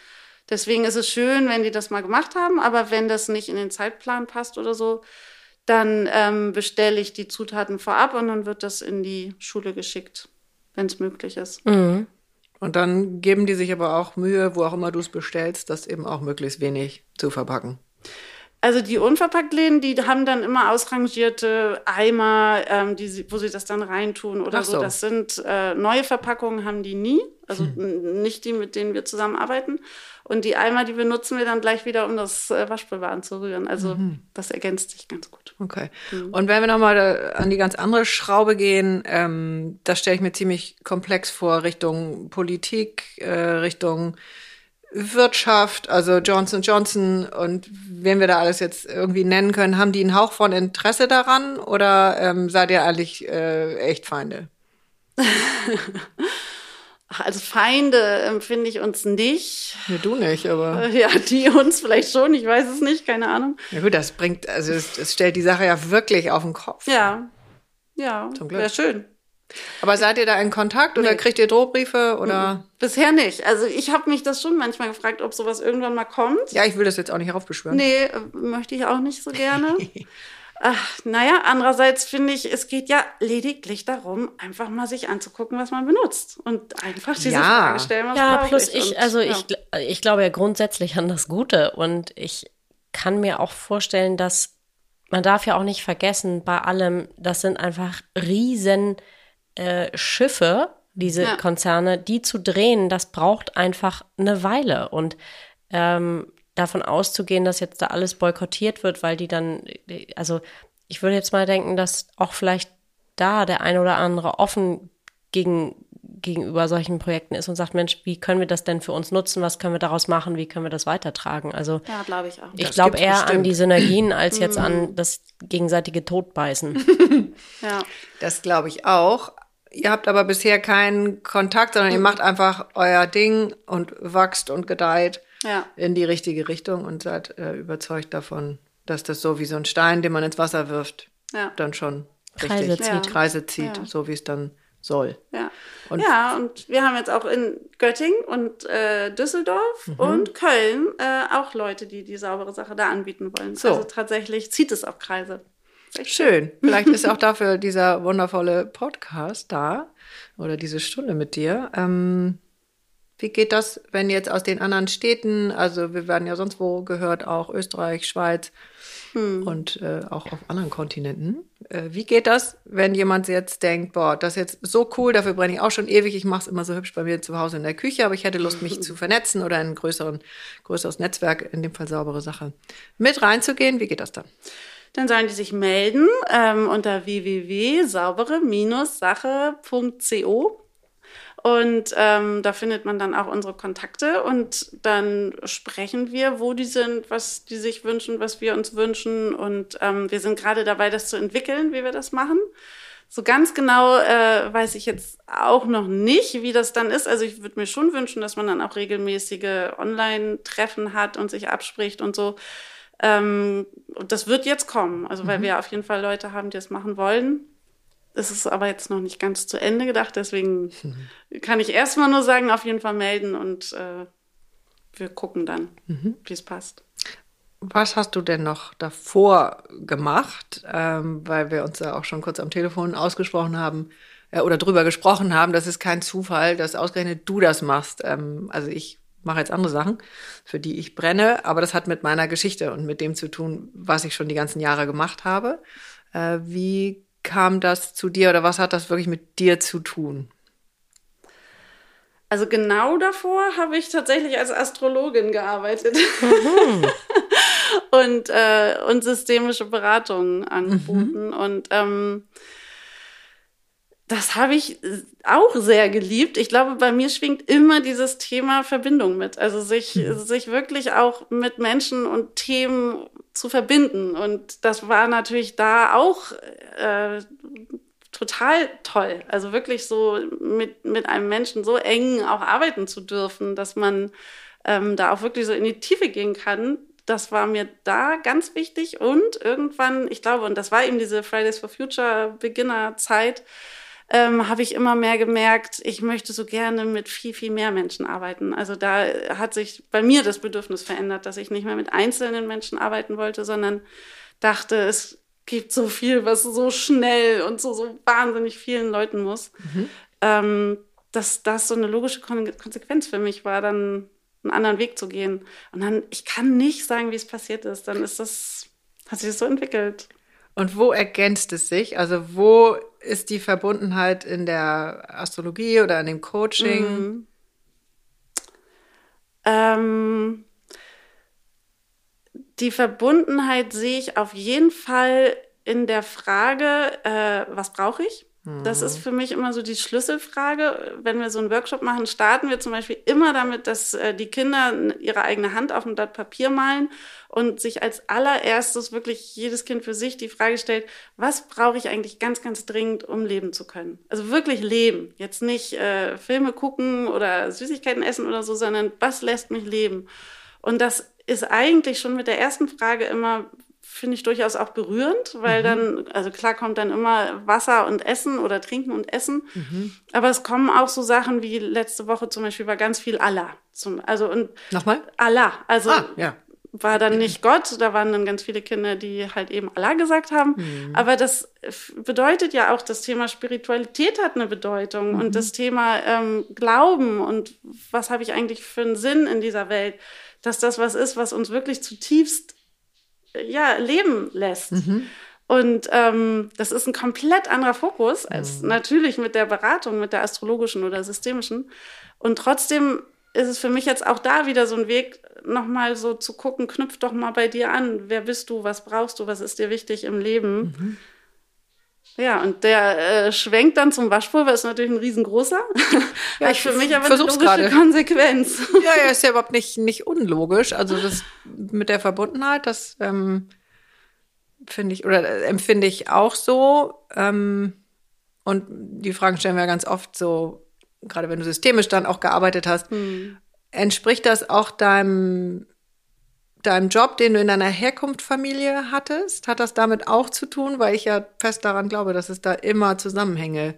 S3: deswegen ist es schön, wenn die das mal gemacht haben, aber wenn das nicht in den Zeitplan passt oder so, dann ähm, bestelle ich die Zutaten vorab und dann wird das in die Schule geschickt, wenn es möglich ist.
S4: Mhm.
S2: Und dann geben die sich aber auch Mühe, wo auch immer du es bestellst, das eben auch möglichst wenig zu verpacken.
S3: Also die Unverpacktläden, die haben dann immer ausrangierte Eimer, ähm, die sie, wo sie das dann reintun oder so.
S2: so.
S3: Das sind äh, neue Verpackungen, haben die nie. Also n- nicht die, mit denen wir zusammenarbeiten. Und die Eimer, die benutzen wir dann gleich wieder, um das äh, Waschpulver anzurühren. Also das ergänzt sich ganz gut.
S2: Okay. Und wenn wir nochmal an die ganz andere Schraube gehen, ähm, das stelle ich mir ziemlich komplex vor, Richtung Politik, äh, Richtung Wirtschaft, also Johnson Johnson und wen wir da alles jetzt irgendwie nennen können, haben die einen Hauch von Interesse daran oder ähm, seid ihr eigentlich äh, echt Feinde?
S3: Ach, als Feinde empfinde ich uns nicht.
S2: Nee, du nicht, aber
S3: Äh, Ja, die uns vielleicht schon, ich weiß es nicht, keine Ahnung.
S2: ja gut, das bringt, also es, es stellt die Sache ja wirklich auf den Kopf.
S3: Ja, ja,
S2: Zum Glück.
S3: wäre schön.
S2: Aber seid ihr da in Kontakt oder
S3: Nee.
S2: kriegt ihr Drohbriefe oder?
S3: Bisher nicht. Also ich habe mich das schon manchmal gefragt, ob sowas irgendwann mal kommt.
S2: Ja, ich will das jetzt auch nicht heraufbeschwören.
S3: Nee, äh, möchte ich auch nicht so gerne. Ach, naja, andererseits finde ich, es geht ja lediglich darum, einfach mal sich anzugucken, was man benutzt. Und einfach diese
S2: Ja.
S3: Frage stellen, was
S4: Ja, plus
S3: ich.
S4: ich,
S3: Und,
S4: also
S3: ja.
S4: ich, ich glaube ja grundsätzlich an das Gute und ich kann mir auch vorstellen, dass man darf ja auch nicht vergessen, bei allem, das sind einfach riesen äh, Schiffe, diese ja. Konzerne, die zu drehen, das braucht einfach eine Weile. Und ähm, davon auszugehen, dass jetzt da alles boykottiert wird, weil die dann, also ich würde jetzt mal denken, dass auch vielleicht da der eine oder andere offen gegen, gegenüber solchen Projekten ist und sagt, Mensch, wie können wir das denn für uns nutzen? Was können wir daraus machen? Wie können wir das weitertragen? Also
S3: ja, glaube ich auch.
S4: Ich glaube eher bestimmt. an die Synergien als jetzt an das gegenseitige Todbeißen.
S2: ja. Das glaube ich auch. Ihr habt aber bisher keinen Kontakt, sondern ihr macht einfach euer Ding und wachst und gedeiht ja. in die richtige Richtung und seid äh, überzeugt davon, dass das so wie so ein Stein, den man ins Wasser wirft, ja. dann schon Kreise richtig zieht. Kreise zieht, so wie es dann soll.
S3: Ja. Und ja, und wir haben jetzt auch in Göttingen und äh, Düsseldorf mhm. und Köln äh, auch Leute, die die saubere Sache da anbieten wollen. So. Also tatsächlich zieht es auch Kreise.
S2: Schön. Vielleicht ist auch dafür dieser wundervolle Podcast da oder diese Stunde mit dir. Ähm, wie geht das, wenn jetzt aus den anderen Städten, also wir werden ja sonst wo gehört, auch Österreich, Schweiz hm. und äh, auch auf anderen Kontinenten. Äh, wie geht das, wenn jemand jetzt denkt, boah, das ist jetzt so cool, dafür brenne ich auch schon ewig, ich mache es immer so hübsch bei mir zu Hause in der Küche, aber ich hätte Lust, mich zu vernetzen oder in ein größeren, größeres Netzwerk, in dem Fall saubere Sache, mit reinzugehen. Wie geht das dann?
S3: Dann sollen die sich melden ähm, unter www.saubere-sache.co und ähm, da findet man dann auch unsere Kontakte und dann sprechen wir, wo die sind, was die sich wünschen, was wir uns wünschen. Und ähm, wir sind gerade dabei, das zu entwickeln, wie wir das machen. So ganz genau äh, weiß ich jetzt auch noch nicht, wie das dann ist. Also ich würde mir schon wünschen, dass man dann auch regelmäßige Online-Treffen hat und sich abspricht und so. Ähm, das wird jetzt kommen, also weil mhm. wir auf jeden Fall Leute haben, die das machen wollen. Es ist aber jetzt noch nicht ganz zu Ende gedacht, deswegen mhm. kann ich erstmal nur sagen, auf jeden Fall melden und äh, wir gucken dann, mhm. wie es passt.
S2: Was hast du denn noch davor gemacht? Ähm, weil wir uns ja auch schon kurz am Telefon ausgesprochen haben äh, oder drüber gesprochen haben. Das ist kein Zufall, dass ausgerechnet du das machst. Ähm, also ich mache jetzt andere Sachen, für die ich brenne, aber das hat mit meiner Geschichte und mit dem zu tun, was ich schon die ganzen Jahre gemacht habe. Äh, wie kam das zu dir oder was hat das wirklich mit dir zu tun?
S3: Also genau davor habe ich tatsächlich als Astrologin gearbeitet mhm. und, äh, und systemische Beratungen angeboten. Mhm. Und ähm, das habe ich auch sehr geliebt. Ich glaube, bei mir schwingt immer dieses Thema Verbindung mit. Also sich, mhm. sich wirklich auch mit Menschen und Themen zu verbinden. Und das war natürlich da auch äh, total toll. Also wirklich so mit, mit einem Menschen so eng auch arbeiten zu dürfen, dass man ähm, da auch wirklich so in die Tiefe gehen kann. Das war mir da ganz wichtig. Und irgendwann, ich glaube, und das war eben diese Fridays for Future Beginner Zeit, ähm, habe ich immer mehr gemerkt, ich möchte so gerne mit viel, viel mehr Menschen arbeiten. Also da hat sich bei mir das Bedürfnis verändert, dass ich nicht mehr mit einzelnen Menschen arbeiten wollte, sondern dachte, es gibt so viel, was so schnell und so, so wahnsinnig vielen Leuten muss. Mhm. Ähm, dass das so eine logische Konsequenz für mich war, dann einen anderen Weg zu gehen. Und dann, ich kann nicht sagen, wie es passiert ist. Dann ist das, hat sich das so entwickelt.
S2: Und wo ergänzt es sich? Also wo ist die Verbundenheit in der Astrologie oder in dem Coaching? Mhm.
S3: Ähm, die Verbundenheit sehe ich auf jeden Fall in der Frage, äh, was brauche ich? Das ist mhm. für mich immer so die Schlüsselfrage. Wenn wir so einen Workshop machen, starten wir zum Beispiel immer damit, dass äh, die Kinder ihre eigene Hand auf ein Blatt Papier malen und sich als allererstes wirklich jedes Kind für sich die Frage stellt, was brauche ich eigentlich ganz, ganz dringend, um leben zu können? Also wirklich leben. Jetzt nicht äh, Filme gucken oder Süßigkeiten essen oder so, sondern was lässt mich leben? Und das ist eigentlich schon mit der ersten Frage immer, finde ich durchaus auch berührend, weil mhm. dann, also klar kommt dann immer Wasser und Essen oder Trinken und Essen, mhm. aber es kommen auch so Sachen wie letzte Woche zum Beispiel war ganz viel Allah. Zum, also und
S2: Nochmal?
S3: Allah. Also
S2: ah, ja.
S3: war dann nicht Gott, da waren dann ganz viele Kinder, die halt eben Allah gesagt haben. Mhm. Aber das bedeutet ja auch, das Thema Spiritualität hat eine Bedeutung und mhm. das Thema ähm, Glauben und was habe ich eigentlich für einen Sinn in dieser Welt, dass das was ist, was uns wirklich zutiefst ja, leben lässt. Mhm. Und ähm, das ist ein komplett anderer Fokus als mhm. natürlich mit der Beratung, mit der astrologischen oder systemischen. Und trotzdem ist es für mich jetzt auch da wieder so ein Weg, nochmal so zu gucken, knüpf doch mal bei dir an. Wer bist du? Was brauchst du? Was ist dir wichtig im Leben? Mhm. Ja, und der äh, schwenkt dann zum Waschpulver, ist natürlich ein riesengroßer. Ja, ich für mich aber eine logische grade. Konsequenz.
S2: Ja, ja, ist ja überhaupt nicht, nicht unlogisch. Also das mit der Verbundenheit, das ähm, finde ich oder äh, empfinde ich auch so. Ähm, und die Fragen stellen wir ja ganz oft so, gerade wenn du systemisch dann auch gearbeitet hast, hm. entspricht das auch deinem deinem Job, den du in deiner Herkunftsfamilie hattest? Hat das damit auch zu tun? Weil ich ja fest daran glaube, dass es da immer Zusammenhänge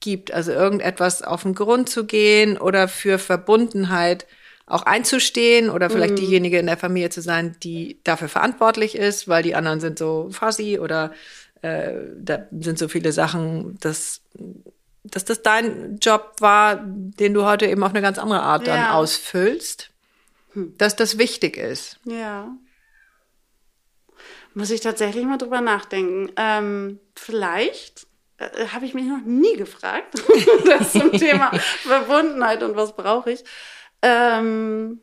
S2: gibt. Also irgendetwas auf den Grund zu gehen oder für Verbundenheit auch einzustehen oder vielleicht mhm. diejenige in der Familie zu sein, die dafür verantwortlich ist, weil die anderen sind so fuzzy oder äh, da sind so viele Sachen, dass, dass das dein Job war, den du heute eben auf eine ganz andere Art dann ja. ausfüllst. Dass das wichtig ist.
S3: Ja. Muss ich tatsächlich mal drüber nachdenken. Ähm, vielleicht äh, habe ich mich noch nie gefragt, das zum Thema Verbundenheit und was brauche ich. Ähm,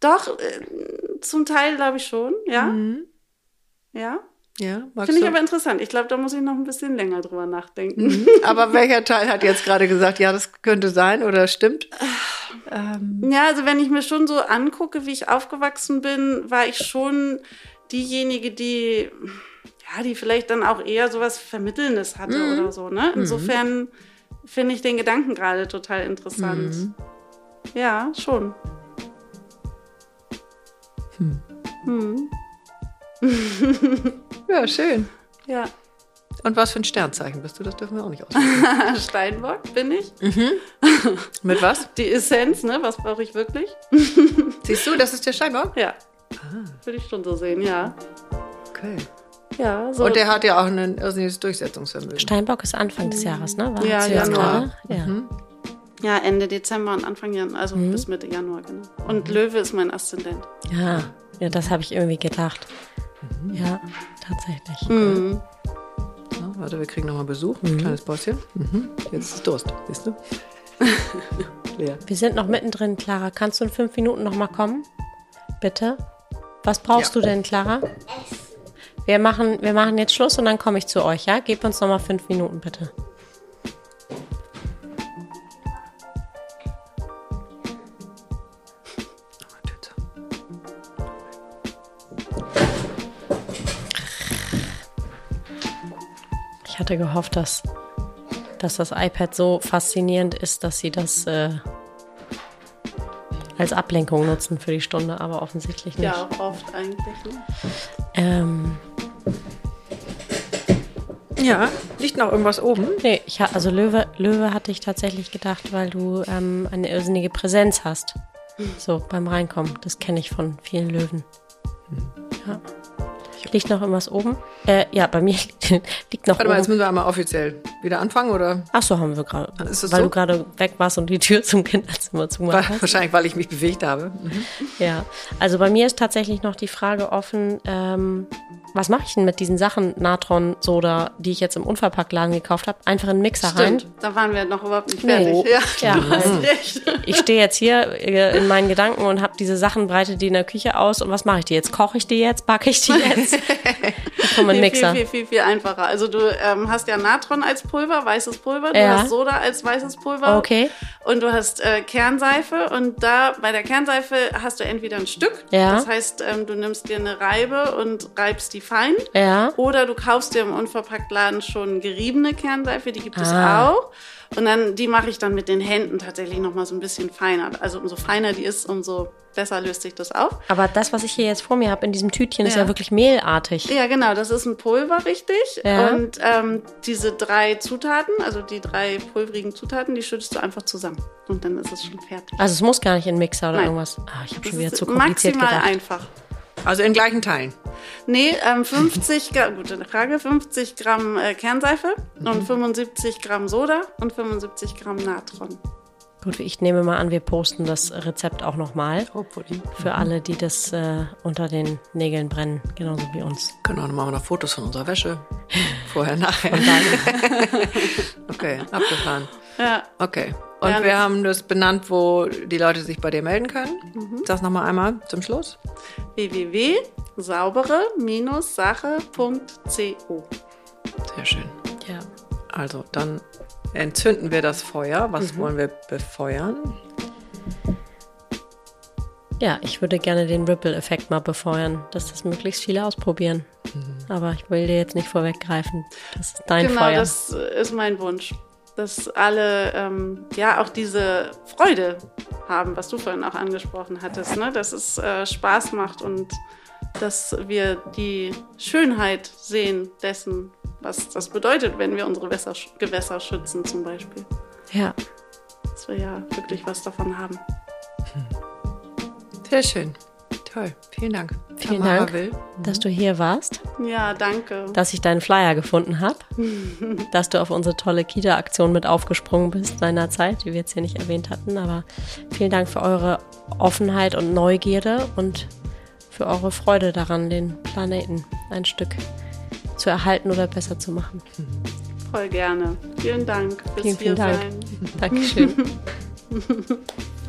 S3: doch, äh, zum Teil glaube ich schon, ja. Mhm. Ja.
S2: Ja,
S3: Finde ich aber interessant. Ich glaube, da muss ich noch ein bisschen länger drüber nachdenken.
S2: Mhm. Aber welcher Teil hat jetzt gerade gesagt, ja, das könnte sein oder stimmt?
S3: Ähm. Ja, also wenn ich mir schon so angucke, wie ich aufgewachsen bin, war ich schon diejenige, die, ja, die vielleicht dann auch eher sowas Vermittelndes hatte mhm. oder so. Ne? Mhm. Insofern mhm. finde ich den Gedanken gerade total interessant. Mhm. Ja, schon.
S2: Hm. Ja, schön.
S3: Ja.
S2: Und was für ein Sternzeichen bist du? Das dürfen wir auch nicht aussuchen.
S3: Steinbock bin ich.
S2: Mhm. Mit was?
S3: Die Essenz, ne? Was brauche ich wirklich?
S2: Siehst du, das ist der Steinbock?
S3: Ja. Ah. Würde ich schon so sehen, ja.
S2: Okay.
S3: Ja, so.
S2: Und der hat ja auch ein irrsinniges Durchsetzungsvermögen.
S4: Steinbock ist Anfang des Jahres, ne?
S3: War ja, Januar.
S4: Ja. Mhm.
S3: Ja, Ende Dezember und Anfang Januar, also mhm. bis Mitte Januar, genau. Und Löwe ist mein Aszendent.
S4: Ja, ja das habe ich irgendwie gedacht. Mhm. Ja, tatsächlich.
S3: Mhm.
S2: Ja, warte, wir kriegen nochmal Besuch. Ein mhm. kleines Päuschen. Mhm. Jetzt ist Durst, siehst du?
S4: Leer. Wir sind noch mittendrin, Clara. Kannst du in fünf Minuten nochmal kommen? Bitte? Was brauchst ja. du denn, Clara? Wir machen, wir machen jetzt Schluss und dann komme ich zu euch, ja? Gib uns nochmal fünf Minuten, bitte. Hatte gehofft, dass, dass das iPad so faszinierend ist, dass sie das äh, als Ablenkung nutzen für die Stunde, aber offensichtlich nicht.
S3: Ja, auch oft eigentlich. Ne?
S4: Ähm,
S2: ja, liegt noch irgendwas oben?
S4: Nee, ich, also Löwe, Löwe hatte ich tatsächlich gedacht, weil du ähm, eine irrsinnige Präsenz hast. So beim Reinkommen. Das kenne ich von vielen Löwen. Hm. Ja. Liegt noch irgendwas oben? Äh, ja, bei mir liegt noch
S2: Warte mal, jetzt müssen wir einmal offiziell wieder anfangen, oder?
S4: Ach so, haben wir gerade.
S2: Weil
S4: so? du gerade weg warst und die Tür zum Kinderzimmer zugemacht
S2: hast. Wahrscheinlich, weil ich mich bewegt habe.
S4: Mhm. Ja, also bei mir ist tatsächlich noch die Frage offen, ähm, was mache ich denn mit diesen Sachen, Natron, Soda, die ich jetzt im Unverpacktladen gekauft habe? Einfach in den Mixer
S3: Stimmt,
S4: rein.
S3: da waren wir noch überhaupt nicht fertig. Nee.
S4: Ja, ja du hast recht. Ich stehe jetzt hier äh, in meinen Gedanken und habe diese Sachen, breite die in der Küche aus und was mache ich die jetzt? Koche ich die jetzt? Backe ich die jetzt?
S3: Komm in Mixer. Viel, viel, viel, viel einfacher. Also du ähm, hast ja Natron als Pulver, weißes Pulver, du ja. hast Soda als weißes Pulver.
S4: Okay.
S3: Und du hast äh, Kernseife und da bei der Kernseife hast du entweder ein Stück,
S4: ja.
S3: das heißt, ähm, du nimmst dir eine Reibe und reibst die fein.
S4: Ja.
S3: Oder du kaufst dir im Unverpacktladen schon geriebene Kernseife, die gibt
S4: ah.
S3: es auch. Und dann, die mache ich dann mit den Händen tatsächlich nochmal so ein bisschen feiner. Also umso feiner die ist, umso besser löst sich das auf.
S4: Aber das, was ich hier jetzt vor mir habe in diesem Tütchen, ja. ist ja wirklich mehlartig.
S3: Ja, genau. Das ist ein Pulver, richtig.
S4: Ja.
S3: Und ähm, diese drei Zutaten, also die drei pulverigen Zutaten, die schüttest du einfach zusammen. Und dann ist es schon fertig.
S4: Also es muss gar nicht in Mixer oder
S3: Nein.
S4: irgendwas. Ah, ich habe schon wieder zu kompliziert
S3: maximal
S4: gedacht.
S3: einfach.
S2: Also in gleichen Teilen.
S3: Nee, ähm, 50 Gramm, gute Frage, 50 Gramm äh, Kernseife mhm. und 75 Gramm Soda und 75 Gramm Natron.
S4: Gut, ich nehme mal an, wir posten das Rezept auch nochmal.
S2: Hopefully.
S4: Für alle, die das äh, unter den Nägeln brennen, genauso wie uns.
S2: Genau, dann machen wir noch Fotos von unserer Wäsche. Vorher, nachher. okay, abgefahren.
S3: Ja.
S2: Okay. Und
S3: Ja.
S2: wir haben das benannt, wo die Leute sich bei dir melden können. Das nochmal einmal zum Schluss.
S3: www.saubere-sache.co.
S2: Sehr schön.
S4: Ja.
S2: Also, dann entzünden wir das Feuer. Was
S3: Mhm.
S2: wollen wir befeuern?
S4: Ja, ich würde gerne den Ripple-Effekt mal befeuern, dass das möglichst viele ausprobieren. Aber ich will dir jetzt nicht vorweggreifen. Das ist dein
S3: Genau,
S4: Feuer.
S3: das ist mein Wunsch. Dass alle ähm, ja auch diese Freude haben, was du vorhin auch angesprochen hattest, ne? dass es äh, Spaß macht und dass wir die Schönheit sehen dessen, was das bedeutet, wenn wir unsere Wässer, Gewässer schützen zum Beispiel.
S4: ja.
S3: Dass wir ja wirklich was davon haben.
S2: Sehr schön. Toll. Vielen Dank.
S4: Vielen
S2: Tamara
S4: Dank,
S2: Will.
S4: dass du hier warst,
S3: Ja, danke.
S4: dass ich deinen Flyer gefunden habe, dass du auf unsere tolle Kita-Aktion mit aufgesprungen bist seinerzeit, die wir jetzt hier nicht erwähnt hatten. Aber vielen Dank für eure Offenheit und Neugierde und für eure Freude daran, den Planeten ein Stück zu erhalten oder besser zu machen.
S3: Voll gerne. Vielen Dank fürs
S4: Vielen, vielen
S3: hier
S4: Dank.
S3: sein.
S4: Dankeschön.